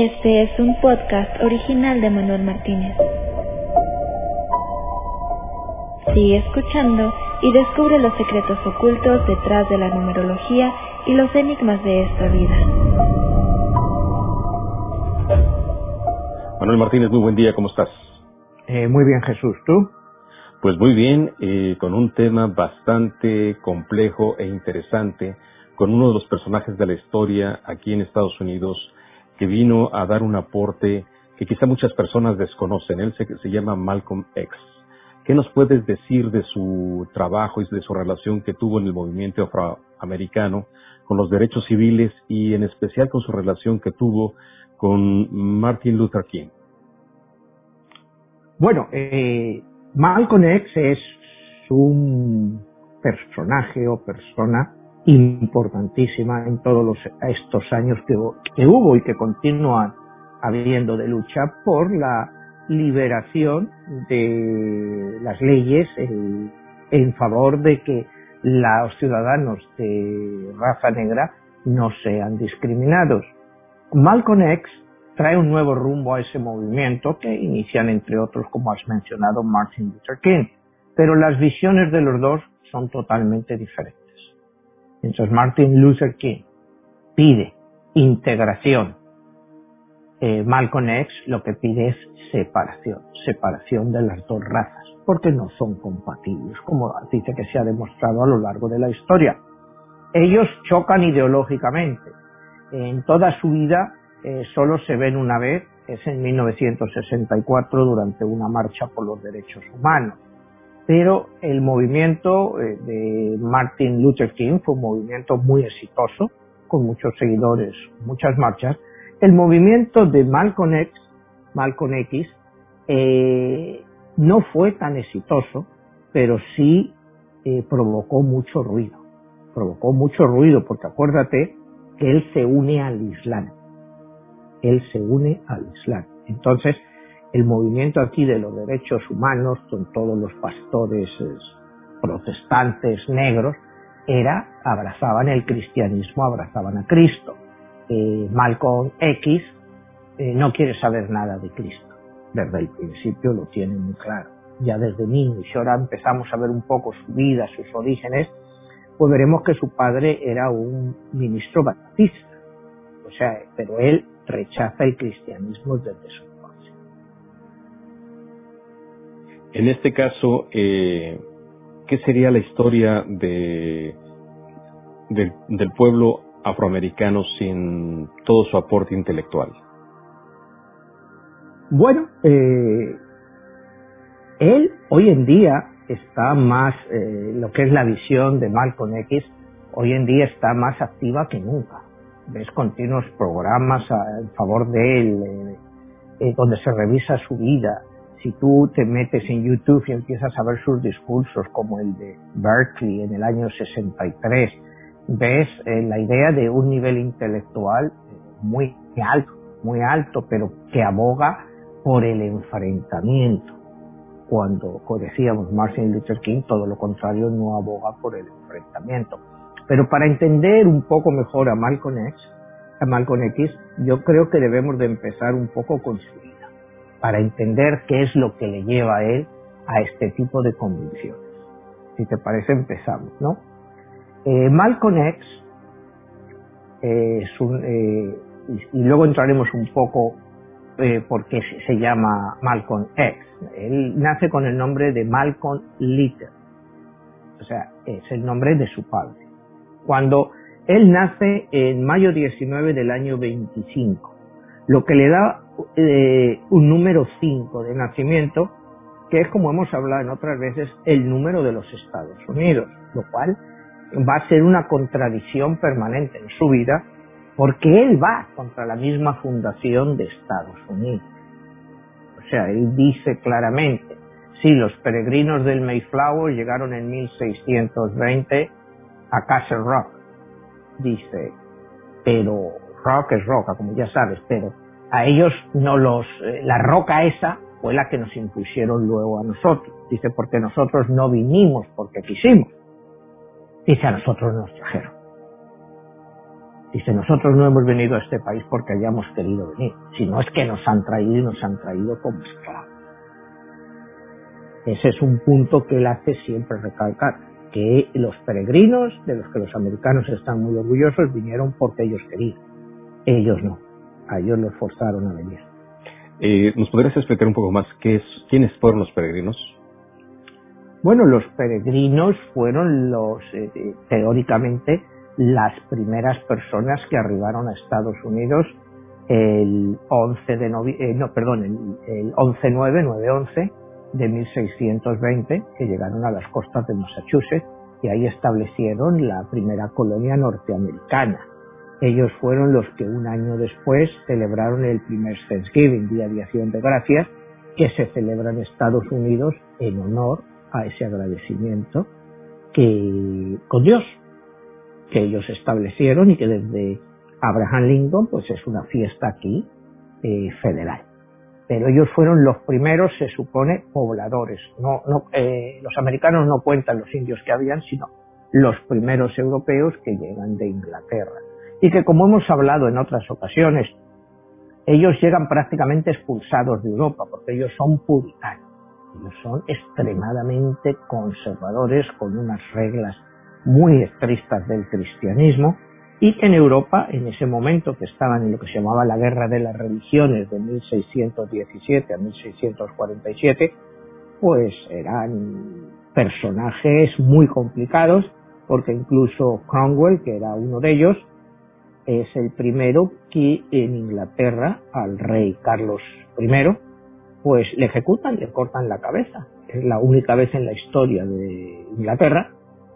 Este es un podcast original de Manuel Martínez. Sigue escuchando y descubre los secretos ocultos detrás de la numerología y los enigmas de esta vida. Manuel Martínez, muy buen día, ¿cómo estás? Eh, muy bien, Jesús, ¿tú? Pues muy bien, eh, con un tema bastante complejo e interesante, con uno de los personajes de la historia aquí en Estados Unidos, que vino a dar un aporte que quizá muchas personas desconocen. Él se, se llama Malcolm X. ¿Qué nos puedes decir de su trabajo y de su relación que tuvo en el movimiento afroamericano con los derechos civiles y en especial con su relación que tuvo con Martin Luther King? Bueno, eh, Malcolm X es un personaje o persona importantísima en todos los, estos años que, hubo y que continúan habiendo de lucha por la liberación de las leyes en, en favor de que los ciudadanos de raza negra no sean discriminados. Malcolm X trae un nuevo rumbo a ese movimiento que inician entre otros, como has mencionado, Martin Luther King. Pero las visiones de los dos son totalmente diferentes. Entonces Martin Luther King pide integración. Eh, Malcolm X lo que pide es separación, separación de las dos razas, porque no son compatibles, como dice que se ha demostrado a lo largo de la historia. Ellos chocan ideológicamente. En toda su vida eh, solo se ven una vez, es en 1964 durante una marcha por los derechos humanos pero el movimiento eh, de Martin Luther King fue un movimiento muy exitoso, con muchos seguidores, muchas marchas. El movimiento de Malcolm X, Malcolm X eh, no fue tan exitoso, pero sí eh, provocó mucho ruido. Provocó mucho ruido porque acuérdate que él se une al Islam. Él se une al Islam. Entonces, el movimiento aquí de los derechos humanos, con todos los pastores protestantes negros, era, abrazaban el cristianismo, abrazaban a Cristo. Eh, Malcolm X eh, no quiere saber nada de Cristo. Desde el principio lo tiene muy claro. Ya desde niño, y ahora empezamos a ver un poco su vida, sus orígenes, pues veremos que su padre era un ministro baptista. O sea, pero él rechaza el cristianismo desde su En este caso, eh, ¿qué sería la historia de, del pueblo afroamericano sin todo su aporte intelectual? Bueno, eh, él hoy en día está más, eh, lo que es la visión de Malcolm X, hoy en día está más activa que nunca. Ves continuos programas en favor de él, eh, donde se revisa su vida, si tú te metes en YouTube y empiezas a ver sus discursos como el de Berkeley en el año 63, ves eh, la idea de un nivel intelectual muy alto, muy alto, pero que aboga por el enfrentamiento. Cuando, decíamos, Martin Luther King, todo lo contrario, no aboga por el enfrentamiento. Pero para entender un poco mejor a Malcolm X, a Malcolm X, yo creo que debemos de empezar un poco con su para entender qué es lo que le lleva a él a este tipo de convicciones. Si te parece, empezamos, ¿no? Eh, Malcolm X eh, eh, y, luego entraremos un poco eh, por qué se, llama Malcolm X. Él nace con el nombre de Malcolm Little, o sea, es el nombre de su padre. Cuando él nace en mayo 19 del año 25, lo que le da eh, un número 5 de nacimiento, que es como hemos hablado en otras veces, el número de los Estados Unidos, lo cual va a ser una contradicción permanente en su vida, porque él va contra la misma fundación de Estados Unidos. O sea, él dice claramente, si los peregrinos del Mayflower llegaron en 1620 a Castle Rock, dice, pero rock es roca, como ya sabes, pero a ellos no los, eh, la roca esa fue la que nos impusieron luego a nosotros. Dice, porque nosotros no vinimos porque quisimos. Dice, a nosotros nos trajeron. Dice, nosotros no hemos venido a este país porque hayamos querido venir, sino es que nos han traído y nos han traído como esclavos. Ese es un punto que él hace siempre recalcar, que los peregrinos, de los que los americanos están muy orgullosos, vinieron porque ellos querían. Ellos no. A ellos los forzaron a venir. Eh, ¿Nos podrías explicar un poco más qué es, quiénes fueron los peregrinos? Bueno, los peregrinos fueron los, eh, eh, teóricamente, las primeras personas que arribaron a Estados Unidos el 11 de noviembre, no, perdón, el, el 11-9, 9-11 de 1620, que llegaron a las costas de Massachusetts y ahí establecieron la primera colonia norteamericana. Ellos fueron los que un año después celebraron el primer Thanksgiving, Día de Acción de Gracias, que se celebra en Estados Unidos en honor a ese agradecimiento que con Dios que ellos establecieron y que desde Abraham Lincoln pues es una fiesta aquí eh, federal pero ellos fueron los primeros, se supone, pobladores. No, no, eh, los americanos no cuentan los indios que habían, sino los primeros europeos que llegan de Inglaterra. Y que, como hemos hablado en otras ocasiones, ellos llegan prácticamente expulsados de Europa, porque ellos son puritanos. Ellos son extremadamente conservadores, con unas reglas muy estrictas del cristianismo, y que en Europa, en ese momento que estaban en lo que se llamaba la Guerra de las Religiones de 1617 a 1647, pues eran personajes muy complicados, porque incluso Cromwell, que era uno de ellos, es el primero que en Inglaterra al rey Carlos I, pues le ejecutan, le cortan la cabeza. Es la única vez en la historia de Inglaterra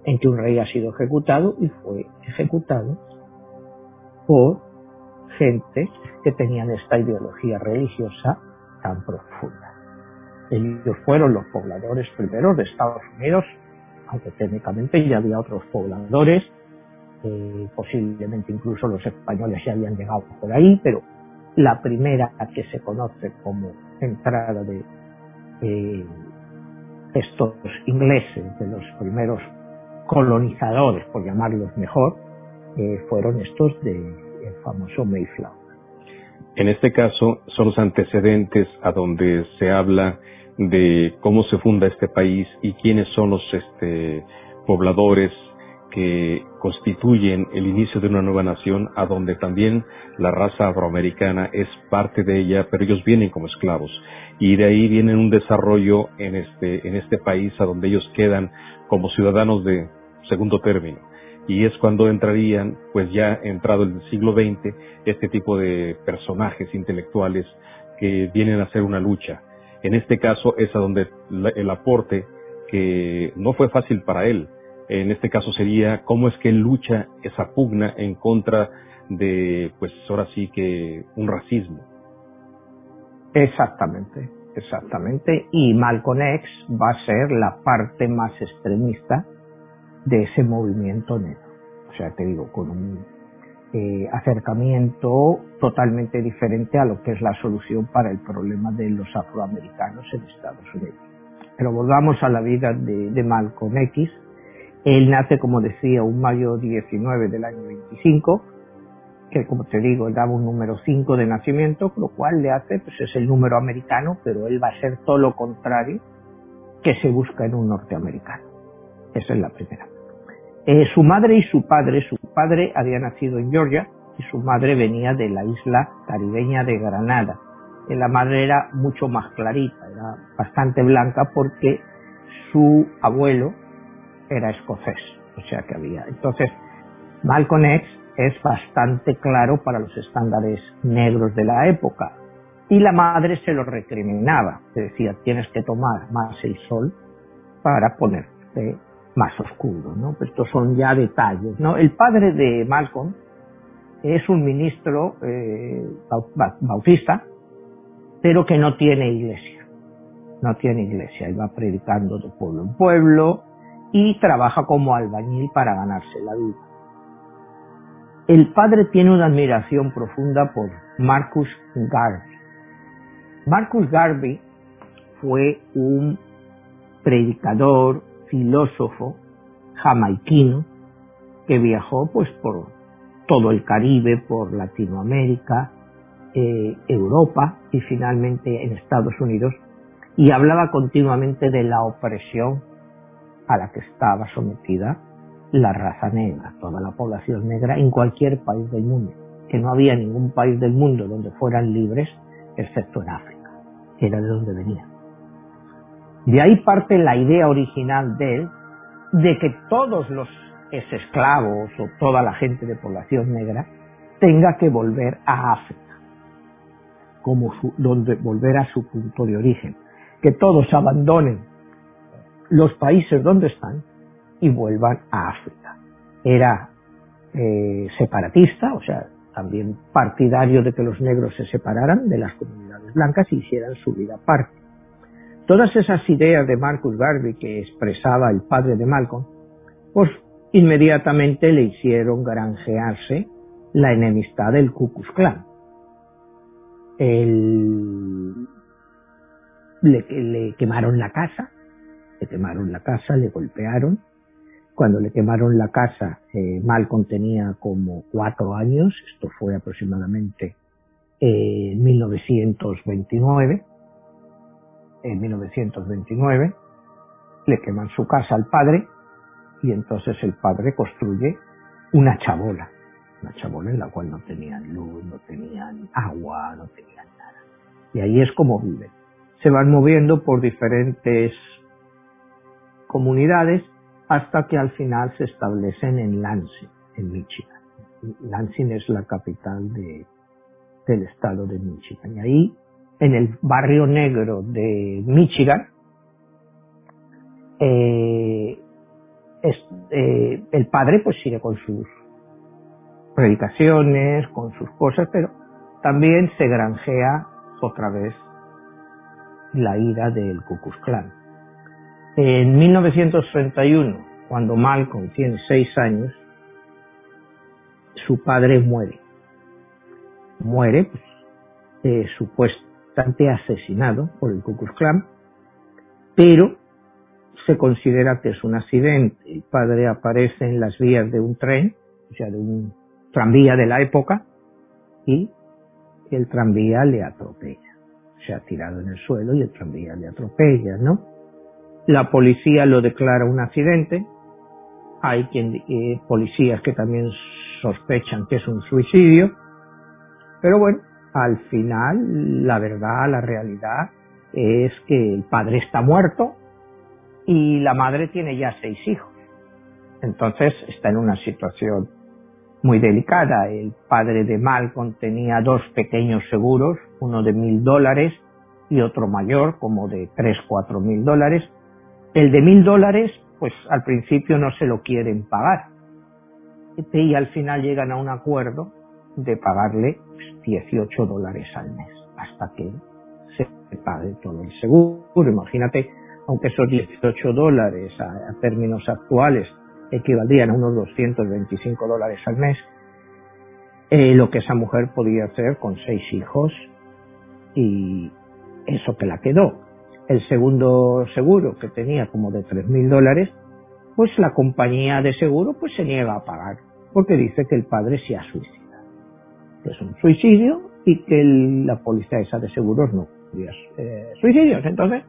en que un rey ha sido ejecutado y fue ejecutado por gente que tenían esta ideología religiosa tan profunda. Ellos fueron los pobladores primeros de Estados Unidos, aunque técnicamente ya había otros pobladores, eh, posiblemente incluso los españoles ya habían llegado por ahí, pero la primera que se conoce como entrada de eh, estos ingleses, de los primeros colonizadores, por llamarlos mejor, eh, fueron estos del famoso Mayflower. En este caso son los antecedentes a donde se habla de cómo se funda este país y quiénes son los este, pobladores que constituyen el inicio de una nueva nación, a donde también la raza afroamericana es parte de ella, pero ellos vienen como esclavos. Y de ahí viene un desarrollo en este, en este país, a donde ellos quedan como ciudadanos de segundo término y es cuando entrarían, pues ya entrado el siglo XX, este tipo de personajes intelectuales que vienen a hacer una lucha. En este caso es a donde el aporte que no fue fácil para él. En este caso sería cómo es que lucha esa pugna en contra de, pues ahora sí que un racismo. Exactamente, exactamente. Y Malcolm X va a ser la parte más extremista de ese movimiento negro. O sea, te digo, con un eh, acercamiento totalmente diferente a lo que es la solución para el problema de los afroamericanos en Estados Unidos. Pero volvamos a la vida de, de Malcolm X. Él nace, como decía, un mayo 19 del año 25, que como te digo, él daba un número 5 de nacimiento, lo cual le hace, pues es el número americano, pero él va a ser todo lo contrario que se busca en un norteamericano. Esa es la primera. Eh, su madre y su padre, su padre había nacido en Georgia y su madre venía de la isla caribeña de Granada. Eh, la madre era mucho más clarita, era bastante blanca porque su abuelo era escocés, o sea que había. Entonces, Malcolm X es bastante claro para los estándares negros de la época. Y la madre se lo recriminaba, decía, tienes que tomar más el sol para ponerte más oscuro, ¿no? Pues estos son ya detalles, ¿no? El padre de Malcolm es un ministro eh, bautista, pero que no tiene iglesia, no tiene iglesia, él va predicando de pueblo en pueblo y trabaja como albañil para ganarse la vida. El padre tiene una admiración profunda por Marcus Garvey. Marcus Garvey fue un predicador, filósofo jamaiquino que viajó pues por todo el Caribe, por Latinoamérica, eh, Europa y finalmente en Estados Unidos, y hablaba continuamente de la opresión a la que estaba sometida la raza negra, toda la población negra en cualquier país del mundo, que no había ningún país del mundo donde fueran libres, excepto en África, que era de donde venía. De ahí parte la idea original de él de que todos los esclavos o toda la gente de población negra tenga que volver a África, como donde volver a su punto de origen, que todos abandonen los países donde están y vuelvan a África. Era eh, separatista, o sea, también partidario de que los negros se separaran de las comunidades blancas y hicieran su vida aparte. Todas esas ideas de Marcus Garvey que expresaba el padre de Malcolm, pues inmediatamente le hicieron granjearse la enemistad del Ku Klux Klan. le, quemaron la casa, le quemaron la casa, le golpearon. Cuando le quemaron la casa, eh, Malcolm tenía como cuatro años, esto fue aproximadamente en 1929 en 1929, le queman su casa al padre y entonces el padre construye una chabola, una chabola en la cual no tenían luz, no tenían agua, no tenían nada. Y ahí es como viven. Se van moviendo por diferentes comunidades hasta que al final se establecen en Lansing, en Michigan. Lansing es la capital de, del estado de Michigan. Y ahí en el barrio negro de Michigan, eh, eh, el padre pues sigue con sus predicaciones, con sus cosas, pero también se granjea otra vez la ira del Ku Klux. En 1931, cuando Malcolm tiene seis años, su padre muere. Muere, pues, eh, supuesto asesinado por el Ku Klux Klan, pero se considera que es un accidente. El padre aparece en las vías de un tren, o sea, de un tranvía de la época, y el tranvía le atropella. Se ha tirado en el suelo y el tranvía le atropella, ¿no? La policía lo declara un accidente. Hay quien, eh, policías que también sospechan que es un suicidio. Pero bueno, al final la verdad, la realidad es que el padre está muerto y la madre tiene ya seis hijos. Entonces está en una situación muy delicada. El padre de Malcolm tenía dos pequeños seguros, uno de mil dólares y otro mayor, como de tres, cuatro mil dólares. El de mil dólares, pues al principio no se lo quieren pagar. Y al final llegan a un acuerdo de pagarle 18 dólares al mes hasta que se pague todo el seguro. Imagínate, aunque esos 18 dólares a, términos actuales equivaldrían a unos 225 dólares al mes, eh, lo que esa mujer podía hacer con seis hijos y eso que la quedó. El segundo seguro que tenía como de 3.000 dólares, pues la compañía de seguro pues se niega a pagar porque dice que el padre se ha suicidado que es un suicidio y que la policía esa de seguros no eh, suicidios. Entonces,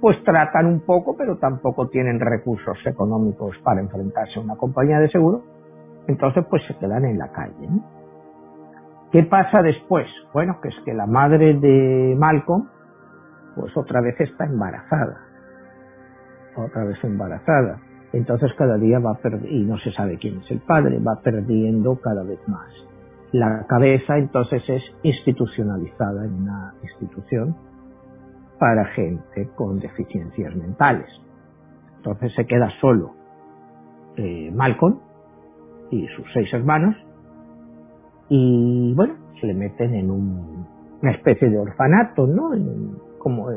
pues tratan un poco, pero tampoco tienen recursos económicos para enfrentarse a una compañía de seguro. Entonces, pues se quedan en la calle. ¿Qué pasa después? Bueno, que es que la madre de Malcolm, pues otra vez está embarazada. Otra vez embarazada. Entonces cada día va perdiendo, y no se sabe quién es el padre, va perdiendo cada vez más la cabeza entonces es institucionalizada en una institución para gente con deficiencias mentales. Entonces se queda solo eh, Malcolm y sus seis hermanos y bueno, se le meten en una especie de orfanato, ¿no? Como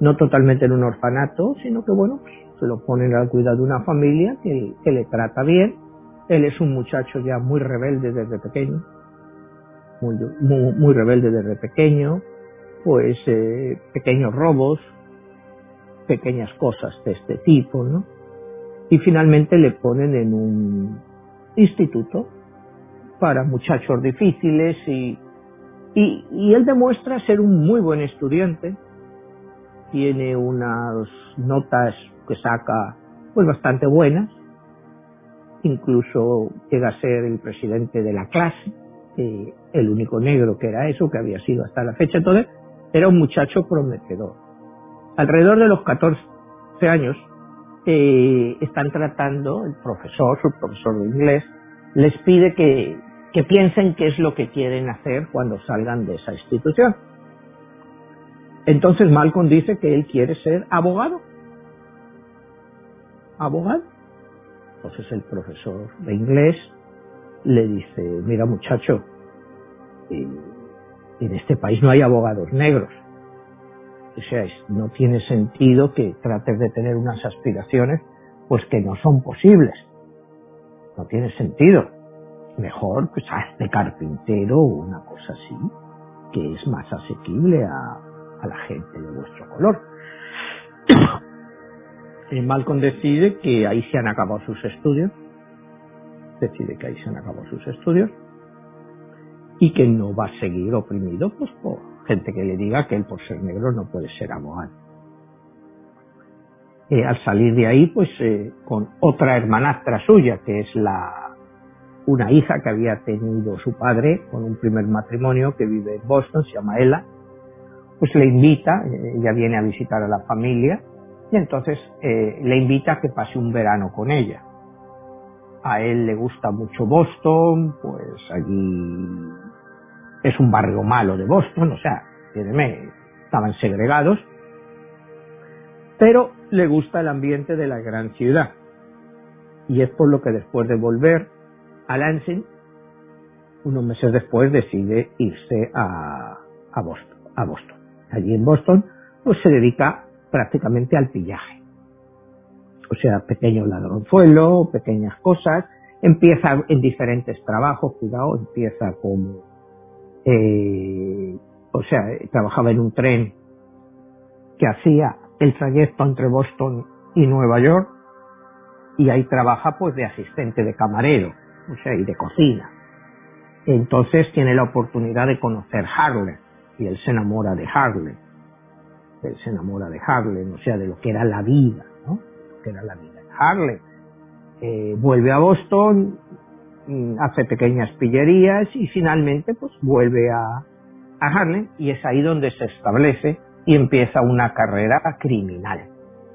no totalmente en un orfanato, sino que bueno, pues, se lo ponen al cuidado de una familia que, que le trata bien. Él es un muchacho ya muy rebelde desde pequeño, muy, muy, rebelde desde pequeño, pues eh, pequeños robos, pequeñas cosas de este tipo, ¿no? Y finalmente le ponen en un instituto para muchachos difíciles y, y, él demuestra ser un muy buen estudiante, tiene unas notas que saca pues bastante buenas, incluso llega a ser el presidente de la clase, el único negro que era eso, que había sido hasta la fecha, entonces era un muchacho prometedor. Alrededor de los 14 años eh, están tratando, el profesor, su profesor de inglés, les pide que, que piensen qué es lo que quieren hacer cuando salgan de esa institución. Entonces Malcolm dice que él quiere ser abogado. Abogado. Entonces el profesor de inglés le dice, mira muchacho, en este país no hay abogados negros. O sea, no tiene sentido que trates de tener unas aspiraciones pues que no son posibles. No tiene sentido mejor pues hazte carpintero o una cosa así, que es más asequible a, la gente de vuestro color. y Malcolm decide que ahí se han acabado sus estudios, decide que ahí se han acabado sus estudios y que no va a seguir oprimido pues por gente que le diga que él por ser negro no puede ser abogado. Eh, al salir de ahí, pues eh, con otra hermanastra suya, que es la una hija que había tenido su padre con un primer matrimonio que vive en Boston, se llama Ella, pues le invita, eh, ella viene a visitar a la familia y entonces eh, le invita a que pase un verano con ella. A él le gusta mucho Boston, pues allí es un barrio malo de Boston, o sea, estaban segregados, pero le gusta el ambiente de la gran ciudad. Y es por lo que después de volver a Lansing, unos meses después decide irse a, Boston, a Boston. Allí en Boston, pues se dedica prácticamente al pillaje. O sea, pequeño ladronzuelo, pequeñas cosas. Empieza en diferentes trabajos, cuidado, empieza como, eh, o sea, trabajaba en un tren que hacía el trayecto entre Boston y Nueva York y ahí trabaja pues de asistente de camarero o sea, y de cocina. Entonces tiene la oportunidad de conocer Harlem y él se enamora de Harlem. Él se enamora de Harlem, o sea, de lo que era la vida, ¿no? Lo que era la vida en Harlem. Eh, vuelve a Boston, mm, hace pequeñas pillerías y finalmente pues vuelve a, a Harlem y es ahí donde se establece y empieza una carrera criminal.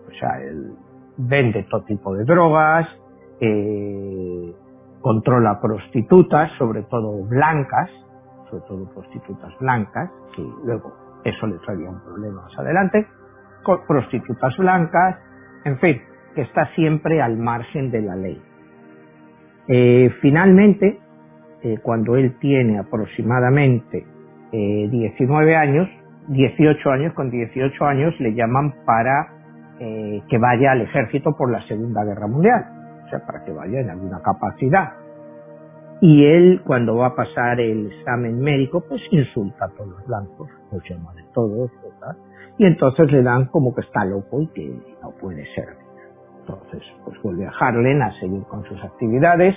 O sea, él vende todo tipo de drogas, eh, controla prostitutas, sobre todo blancas, sobre todo prostitutas blancas, que luego eso le traería un problema más adelante, prostitutas blancas, en fin, que está siempre al margen de la ley. Eh, finalmente, eh, cuando él tiene aproximadamente 19 eh, años, 18 años, con 18 años le llaman para que vaya al ejército por la Segunda Guerra Mundial para que vaya en alguna capacidad. Y él, cuando va a pasar el examen médico, pues insulta a todos los blancos, los llama de todos, Y entonces le dan como que está loco y que no puede ser. Entonces, pues vuelve a Harlem a seguir con sus actividades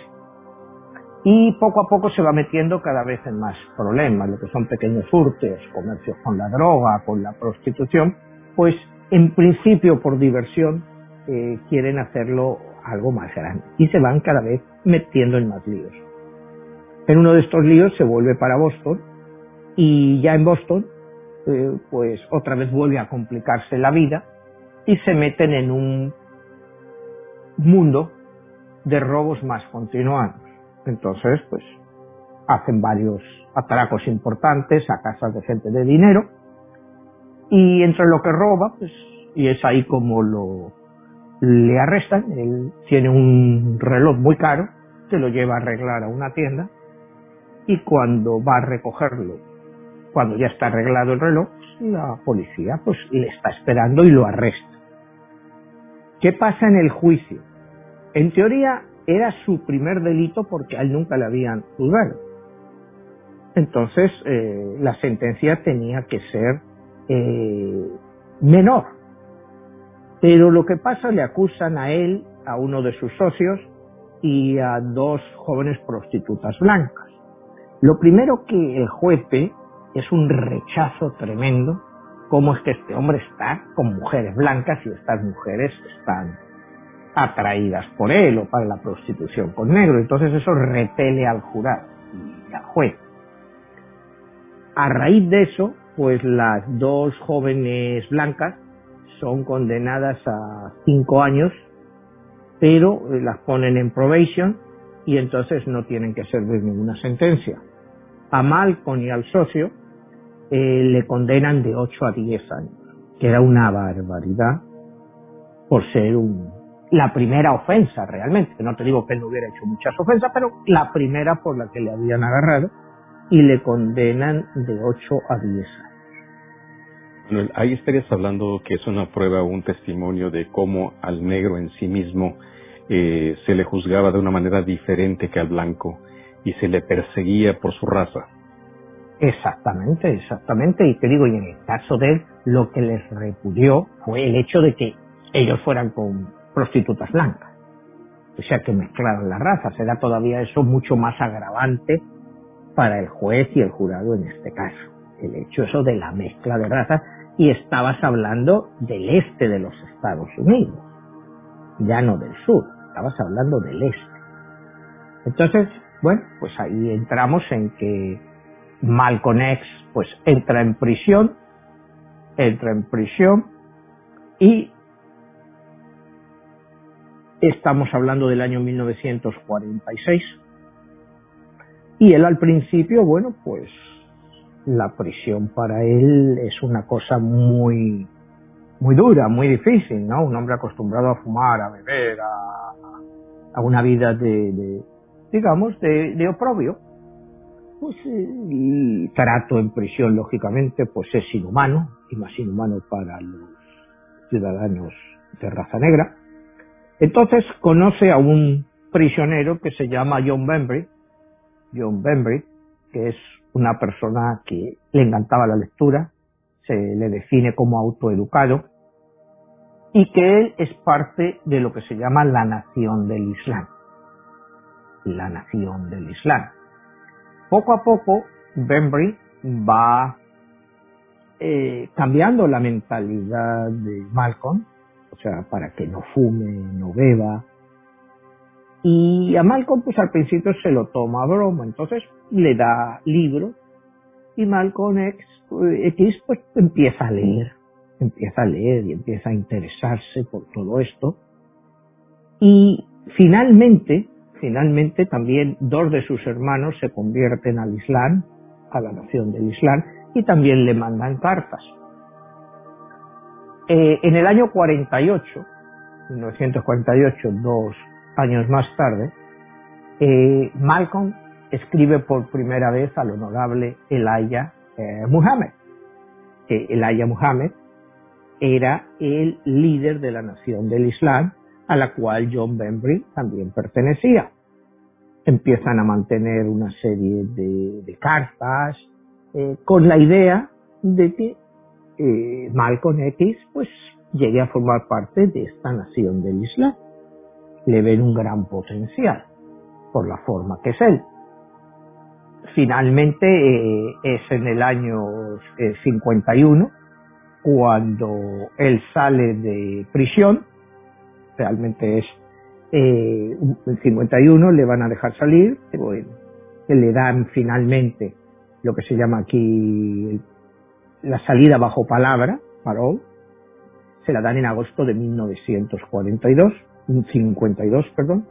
y poco a poco se va metiendo cada vez en más problemas, lo que son pequeños furtos, comercios con la droga, con la prostitución, pues en principio por diversión eh, quieren hacerlo algo más grande y se van cada vez metiendo en más líos. En uno de estos líos se vuelve para Boston y ya en Boston eh, pues otra vez vuelve a complicarse la vida y se meten en un mundo de robos más continuados. Entonces pues hacen varios atracos importantes a casas de gente de dinero y entre lo que roba pues y es ahí como lo le arrestan, él tiene un reloj muy caro, se lo lleva a arreglar a una tienda y cuando va a recogerlo, cuando ya está arreglado el reloj, la policía pues le está esperando y lo arresta. ¿Qué pasa en el juicio? En teoría era su primer delito porque a él nunca le habían juzgado. Entonces eh, la sentencia tenía que ser eh, menor pero lo que pasa, le acusan a él, a uno de sus socios y a dos jóvenes prostitutas blancas. Lo primero que el juez ve es un rechazo tremendo, cómo es que este hombre está con mujeres blancas y estas mujeres están atraídas por él o para la prostitución con negro. Entonces eso repele al jurado y al juez. A raíz de eso, pues las dos jóvenes blancas son condenadas a cinco años, pero las ponen en probation y entonces no tienen que servir ninguna sentencia. A Malcolm y al socio eh, le condenan de 8 a 10 años, que era una barbaridad por ser un, la primera ofensa realmente. No te digo que él no hubiera hecho muchas ofensas, pero la primera por la que le habían agarrado y le condenan de 8 a 10 años. Bueno, ahí estarías hablando que es una prueba o un testimonio de cómo al negro en sí mismo eh, se le juzgaba de una manera diferente que al blanco y se le perseguía por su raza. Exactamente, exactamente. Y te digo, y en el caso de él, lo que les repudió fue el hecho de que ellos fueran con prostitutas blancas. O sea, que mezclaran las razas. Era todavía eso mucho más agravante para el juez y el jurado en este caso. El hecho eso de la mezcla de razas y estabas hablando del este de los Estados Unidos, ya no del sur, estabas hablando del este. Entonces, bueno, pues ahí entramos en que Malcolm X pues entra en prisión, entra en prisión y estamos hablando del año 1946 y él al principio, bueno, pues la prisión para él es una cosa muy muy dura, muy difícil, ¿no? Un hombre acostumbrado a fumar, a beber, a, una vida de, digamos, de, de, oprobio, pues el trato en prisión, lógicamente, pues es inhumano, y más inhumano para los ciudadanos de raza negra. Entonces conoce a un prisionero que se llama John Bembry, John Bembry, que es una persona que le encantaba la lectura, se le define como autoeducado y que él es parte de lo que se llama la nación del Islam. La nación del Islam. Poco a poco, Bembry va eh, cambiando la mentalidad de Malcolm, o sea, para que no fume, no beba. Y a Malcolm, pues al principio se lo toma a broma, entonces le da libros y Malcolm X, X pues empieza a leer, empieza a leer y empieza a interesarse por todo esto. Y finalmente, finalmente también dos de sus hermanos se convierten al Islam, a la nación del Islam, y también le mandan cartas. Eh, en el año 48, 1948, dos años más tarde, eh, Malcolm escribe por primera vez al honorable Elijah eh, Muhammad. Que Elijah Muhammad era el líder de la nación del Islam a la cual John Bembry también pertenecía. Empiezan a mantener una serie de, cartas eh, con la idea de que eh, Malcolm X pues llegue a formar parte de esta nación del Islam. Le ven un gran potencial por la forma que es él. Finalmente eh, es en el año 51 eh, cuando él sale de prisión, realmente es eh, en 51 le van a dejar salir, bueno, le dan finalmente lo que se llama aquí la salida bajo palabra, parole, se la dan en agosto de 1942, 52, perdón,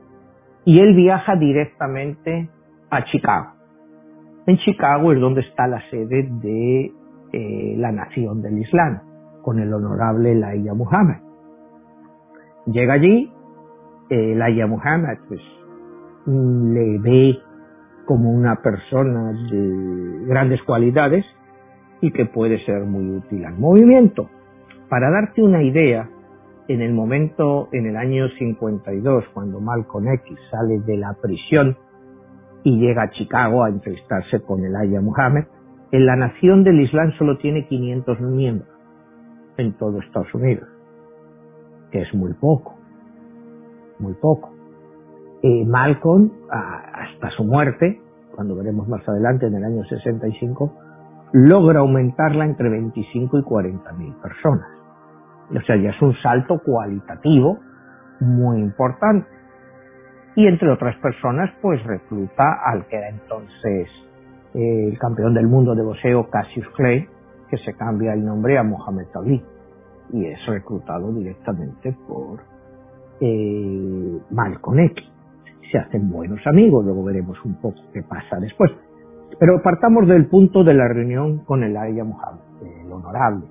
y él viaja directamente a Chicago en Chicago es donde está la sede de eh, la Nación del Islam, con el honorable Laia Muhammad. Llega allí, eh, Laia Muhammad pues, le ve como una persona de grandes cualidades y que puede ser muy útil al movimiento. Para darte una idea, en el momento, en el año 52, cuando Malcolm X sale de la prisión y llega a Chicago a entrevistarse con el Aya Muhammad. En la nación del Islam solo tiene 500 miembros en todo Estados Unidos, que es muy poco, muy poco. Eh, Malcolm, hasta su muerte, cuando veremos más adelante, en el año 65, logra aumentarla entre 25 y 40 mil personas. O sea, ya es un salto cualitativo muy importante. Y entre otras personas, pues recluta al que era entonces eh, el campeón del mundo de boxeo Cassius Clay, que se cambia el nombre a Mohamed Ali. Y es reclutado directamente por eh, Malcolm X. Se hacen buenos amigos, luego veremos un poco qué pasa después. Pero partamos del punto de la reunión con el Aya Muhammad, el honorable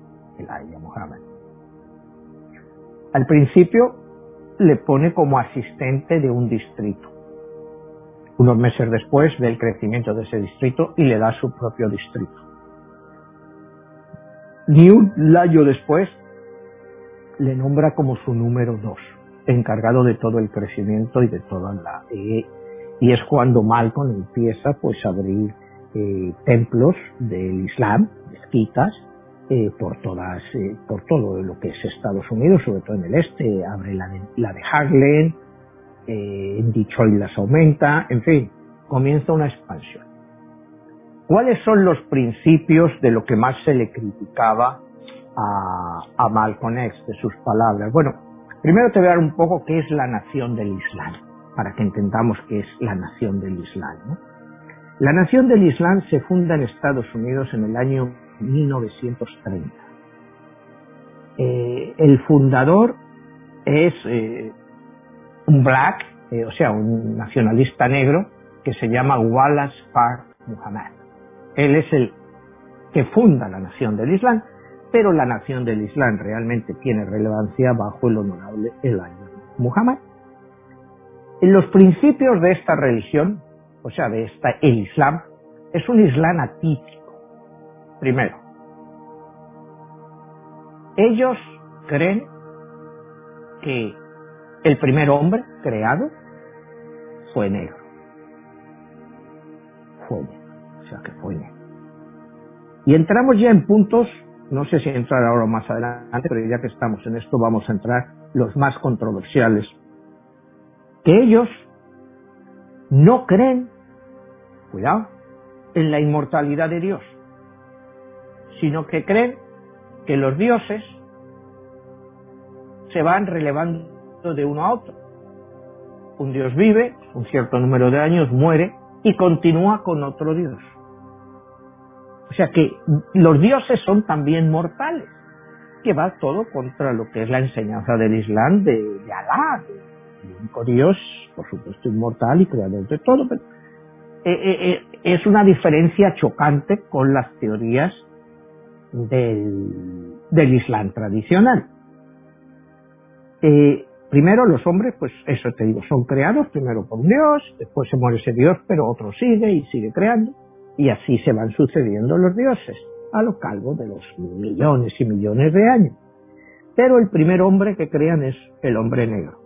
Aya Muhammad. Al principio le pone como asistente de un distrito. Unos meses después ve el crecimiento de ese distrito y le da su propio distrito. Ni un año después le nombra como su número dos, encargado de todo el crecimiento y de toda la... y es cuando Malcolm empieza pues a abrir eh, templos del Islam, mezquitas, eh, por todas, eh, por todo lo que es Estados Unidos, sobre todo en el este, abre la de, la de Harlem, en Detroit las aumenta, en fin, comienza una expansión. ¿Cuáles son los principios de lo que más se le criticaba a, a Malcolm X, de sus palabras? Bueno, primero te voy a dar un poco qué es la nación del Islam, para que entendamos qué es la nación del Islam. La nación del Islam se funda en Estados Unidos en el año 1930. Eh, el fundador es eh, un black, eh, o sea, un nacionalista negro que se llama Wallace Park Muhammad. Él es el que funda la nación del Islam, pero la nación del Islam realmente tiene relevancia bajo el honorable Elijah Muhammad. En los principios de esta religión o sea, de esta, el Islam, es un Islam atípico. Primero, ellos creen que el primer hombre creado fue negro. Fue negro, o sea que fue negro. Y entramos ya en puntos, no sé si entrar ahora más adelante, pero ya que estamos en esto vamos a entrar los más controversiales, que ellos no creen cuidado, en la inmortalidad de Dios, sino que creen que los dioses se van relevando de uno a otro. Un dios vive, un cierto número de años, muere y continúa con otro dios. O sea que los dioses son también mortales, que va todo contra lo que es la enseñanza del Islam de, Alá, el único dios, por supuesto, inmortal y creador de todo, pero eh, eh, eh, es una diferencia chocante con las teorías del, Islam tradicional. primero los hombres, pues eso te digo, son creados primero por un Dios, después se muere ese Dios, pero otro sigue y sigue creando, y así se van sucediendo los dioses a lo cargo de los millones y millones de años. Pero el primer hombre que crean es el hombre negro.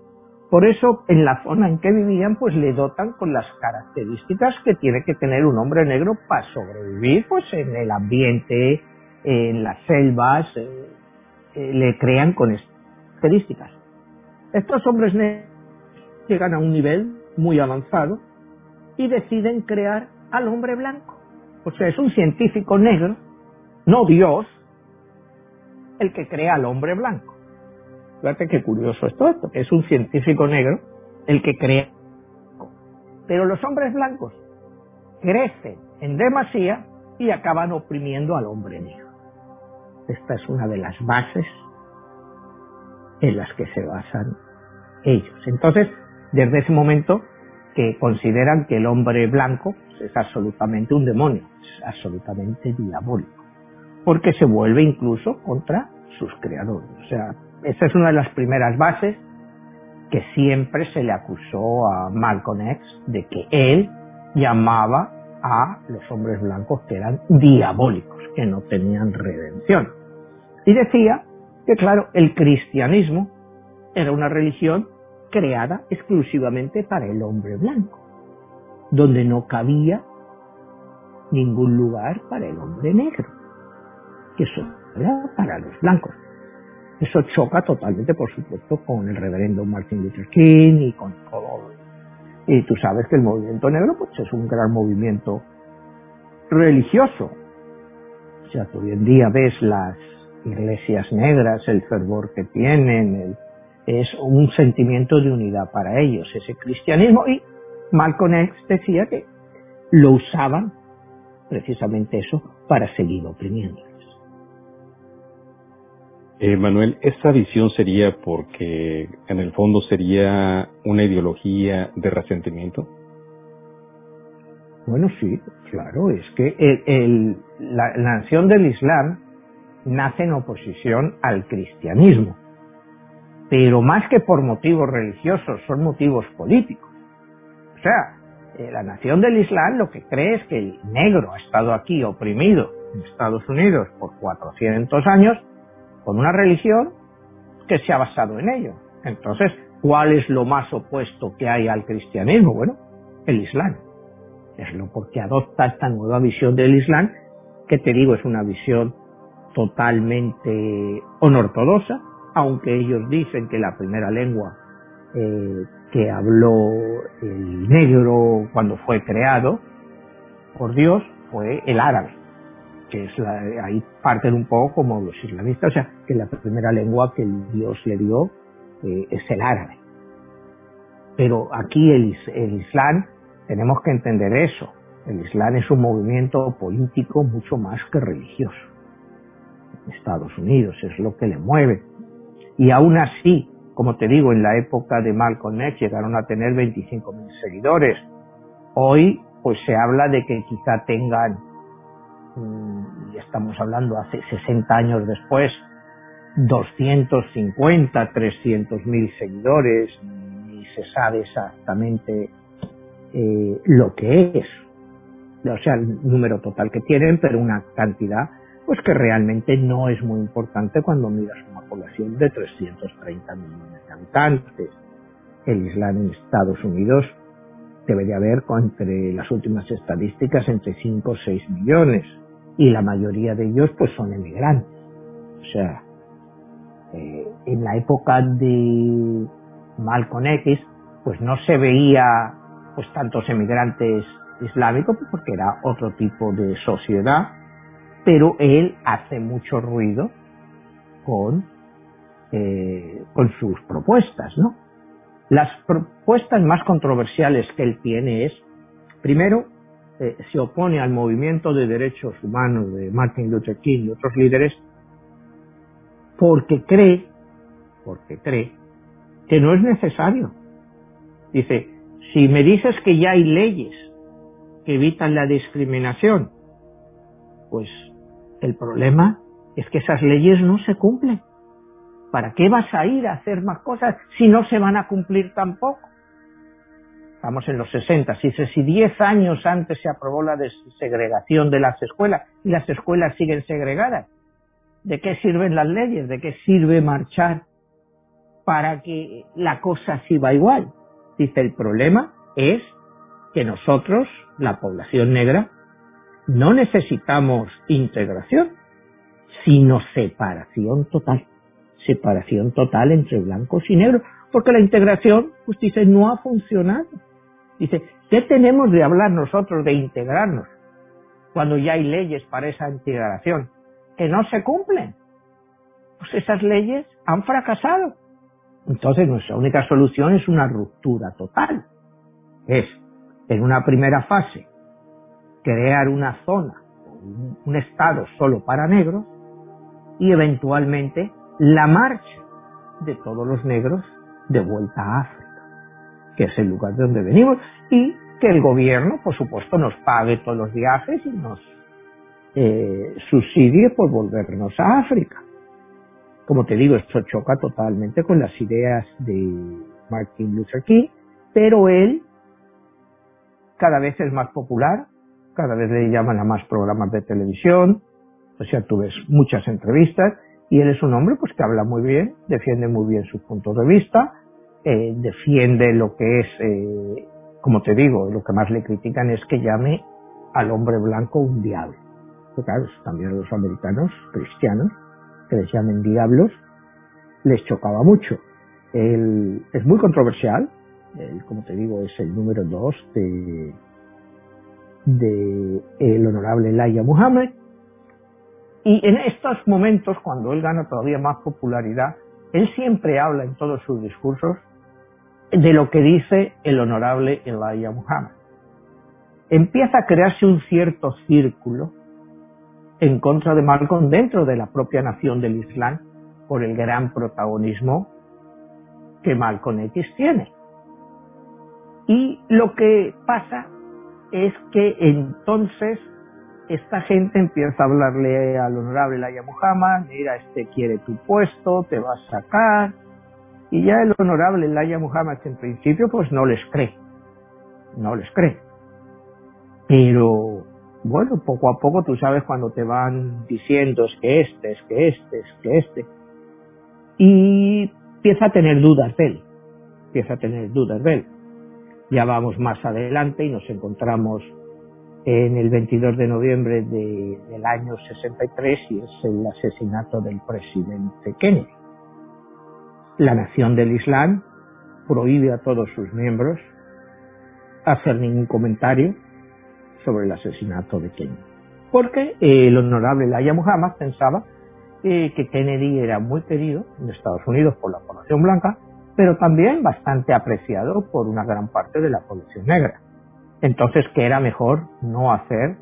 Por eso, en la zona en que vivían, pues le dotan con las características que tiene que tener un hombre negro para sobrevivir, pues en el ambiente, en las selvas, eh, eh, le crean con características. Estos hombres negros llegan a un nivel muy avanzado y deciden crear al hombre blanco. O sea, es un científico negro, no Dios, el que crea al hombre blanco. Fíjate qué curioso es todo esto, es un científico negro el que crea. Pero los hombres blancos crecen en demasía y acaban oprimiendo al hombre negro. Esta es una de las bases en las que se basan ellos. Entonces, desde ese momento que consideran que el hombre blanco es absolutamente un demonio, es absolutamente diabólico, porque se vuelve incluso contra sus creadores. O sea, esa es una de las primeras bases que siempre se le acusó a Malcolm X de que él llamaba a los hombres blancos que eran diabólicos, que no tenían redención. Y decía que, claro, el cristianismo era una religión creada exclusivamente para el hombre blanco, donde no cabía ningún lugar para el hombre negro, que eso era para los blancos. Eso choca totalmente, por supuesto, con el reverendo Martin Luther King y con todo Y tú sabes que el movimiento negro pues es un gran movimiento religioso. O sea, tú hoy en día ves las iglesias negras, el fervor que tienen, es un sentimiento de unidad para ellos, ese cristianismo. Y Malcolm X decía que lo usaban precisamente eso para seguir oprimiéndoles. Eh, Manuel, ¿esta visión sería porque en el fondo sería una ideología de resentimiento? Bueno, sí, claro, es que el, la, nación del Islam nace en oposición al cristianismo, pero más que por motivos religiosos, son motivos políticos. O sea, eh, la nación del Islam lo que cree es que el negro ha estado aquí oprimido en Estados Unidos por 400 años con una religión que se ha basado en ello. Entonces, ¿cuál es lo más opuesto que hay al cristianismo? Bueno, el Islam. Es lo porque adopta esta nueva visión del Islam, que te digo es una visión totalmente onortodoxa, aunque ellos dicen que la primera lengua eh, que habló el negro cuando fue creado por Dios fue el árabe, que es la, ahí parten un poco como los islamistas, o sea, que la primera lengua que Dios le dio eh, es el árabe. Pero aquí el, el Islam tenemos que entender eso. El Islam es un movimiento político mucho más que religioso. Estados Unidos es lo que le mueve. Y aún así, como te digo, en la época de Malcolm X llegaron a tener 25.000 seguidores. Hoy, pues se habla de que quizá tengan, mm, y estamos hablando hace 60 años después, 250, 300.000 seguidores, ni se sabe exactamente eh, lo que es, o sea, el número total que tienen, pero una cantidad pues que realmente no es muy importante cuando miras una población de 330 millones de habitantes. El Islam en Estados Unidos debería haber, entre las últimas estadísticas, entre 5 o 6 millones, y la mayoría de ellos pues son emigrantes. O sea, eh, en la época de Malcolm X, pues no se veía pues tantos emigrantes islámicos porque era otro tipo de sociedad pero él hace mucho ruido con, eh, con sus propuestas, ¿no? Las propuestas más controversiales que él tiene es, primero, eh, se opone al movimiento de derechos humanos de Martin Luther King y otros líderes porque cree, porque cree que no es necesario. Dice, si me dices que ya hay leyes que evitan la discriminación, pues el problema es que esas leyes no se cumplen. ¿Para qué vas a ir a hacer más cosas si no se van a cumplir tampoco? Estamos en los 60. Si, si 10 años antes se aprobó la desegregación de las escuelas y las escuelas siguen segregadas, ¿de qué sirven las leyes? ¿De qué sirve marchar para que la cosa siga igual? Dice, el problema es que nosotros, la población negra, no necesitamos integración, sino separación total. Separación total entre blancos y negros. Porque la integración, pues dice, no ha funcionado. Dice, ¿qué tenemos de hablar nosotros de integrarnos cuando ya hay leyes para esa integración que no se cumplen? Pues esas leyes han fracasado. Entonces nuestra única solución es una ruptura total. Es, en una primera fase, crear una zona, un estado solo para negros y eventualmente la marcha de todos los negros de vuelta a África, que es el lugar de donde venimos, y que el gobierno, por supuesto, nos pague todos los viajes y nos eh, subsidie por volvernos a África. Como te digo, esto choca totalmente con las ideas de Martin Luther King, pero él cada vez es más popular, cada vez le llaman a más programas de televisión, o sea, tú ves muchas entrevistas y él es un hombre pues que habla muy bien, defiende muy bien sus puntos de vista, eh, defiende lo que es, eh, como te digo, lo que más le critican es que llame al hombre blanco un diablo. Pero claro, también a los americanos cristianos, que les llamen diablos, les chocaba mucho. Él es muy controversial, el, como te digo, es el número 2 de, de el honorable Laia Muhammad. Y en estos momentos, cuando él gana todavía más popularidad, él siempre habla en todos sus discursos de lo que dice el honorable Elijah Muhammad. Empieza a crearse un cierto círculo en contra de Malcolm dentro de la propia nación del Islam por el gran protagonismo que Malcolm X tiene. Y lo que pasa es que entonces esta gente empieza a hablarle al honorable Laya Muhammad, mira, este quiere tu puesto, te va a sacar, y ya el honorable Laya Muhammad en principio pues no les cree, no les cree. Pero bueno, poco a poco tú sabes cuando te van diciendo es que este, es que este, es que este, y empieza a tener dudas de él, empieza a tener dudas de él. Ya vamos más adelante y nos encontramos en el 22 de noviembre del año 63 y es el asesinato del presidente Kennedy. La nación del Islam prohíbe a todos sus miembros hacer ningún comentario sobre el asesinato de Kennedy. Porque el honorable Laya Muhammad pensaba eh, que Kennedy era muy querido en Estados Unidos por la población blanca, pero también bastante apreciado por una gran parte de la población negra. Entonces, que era mejor no hacer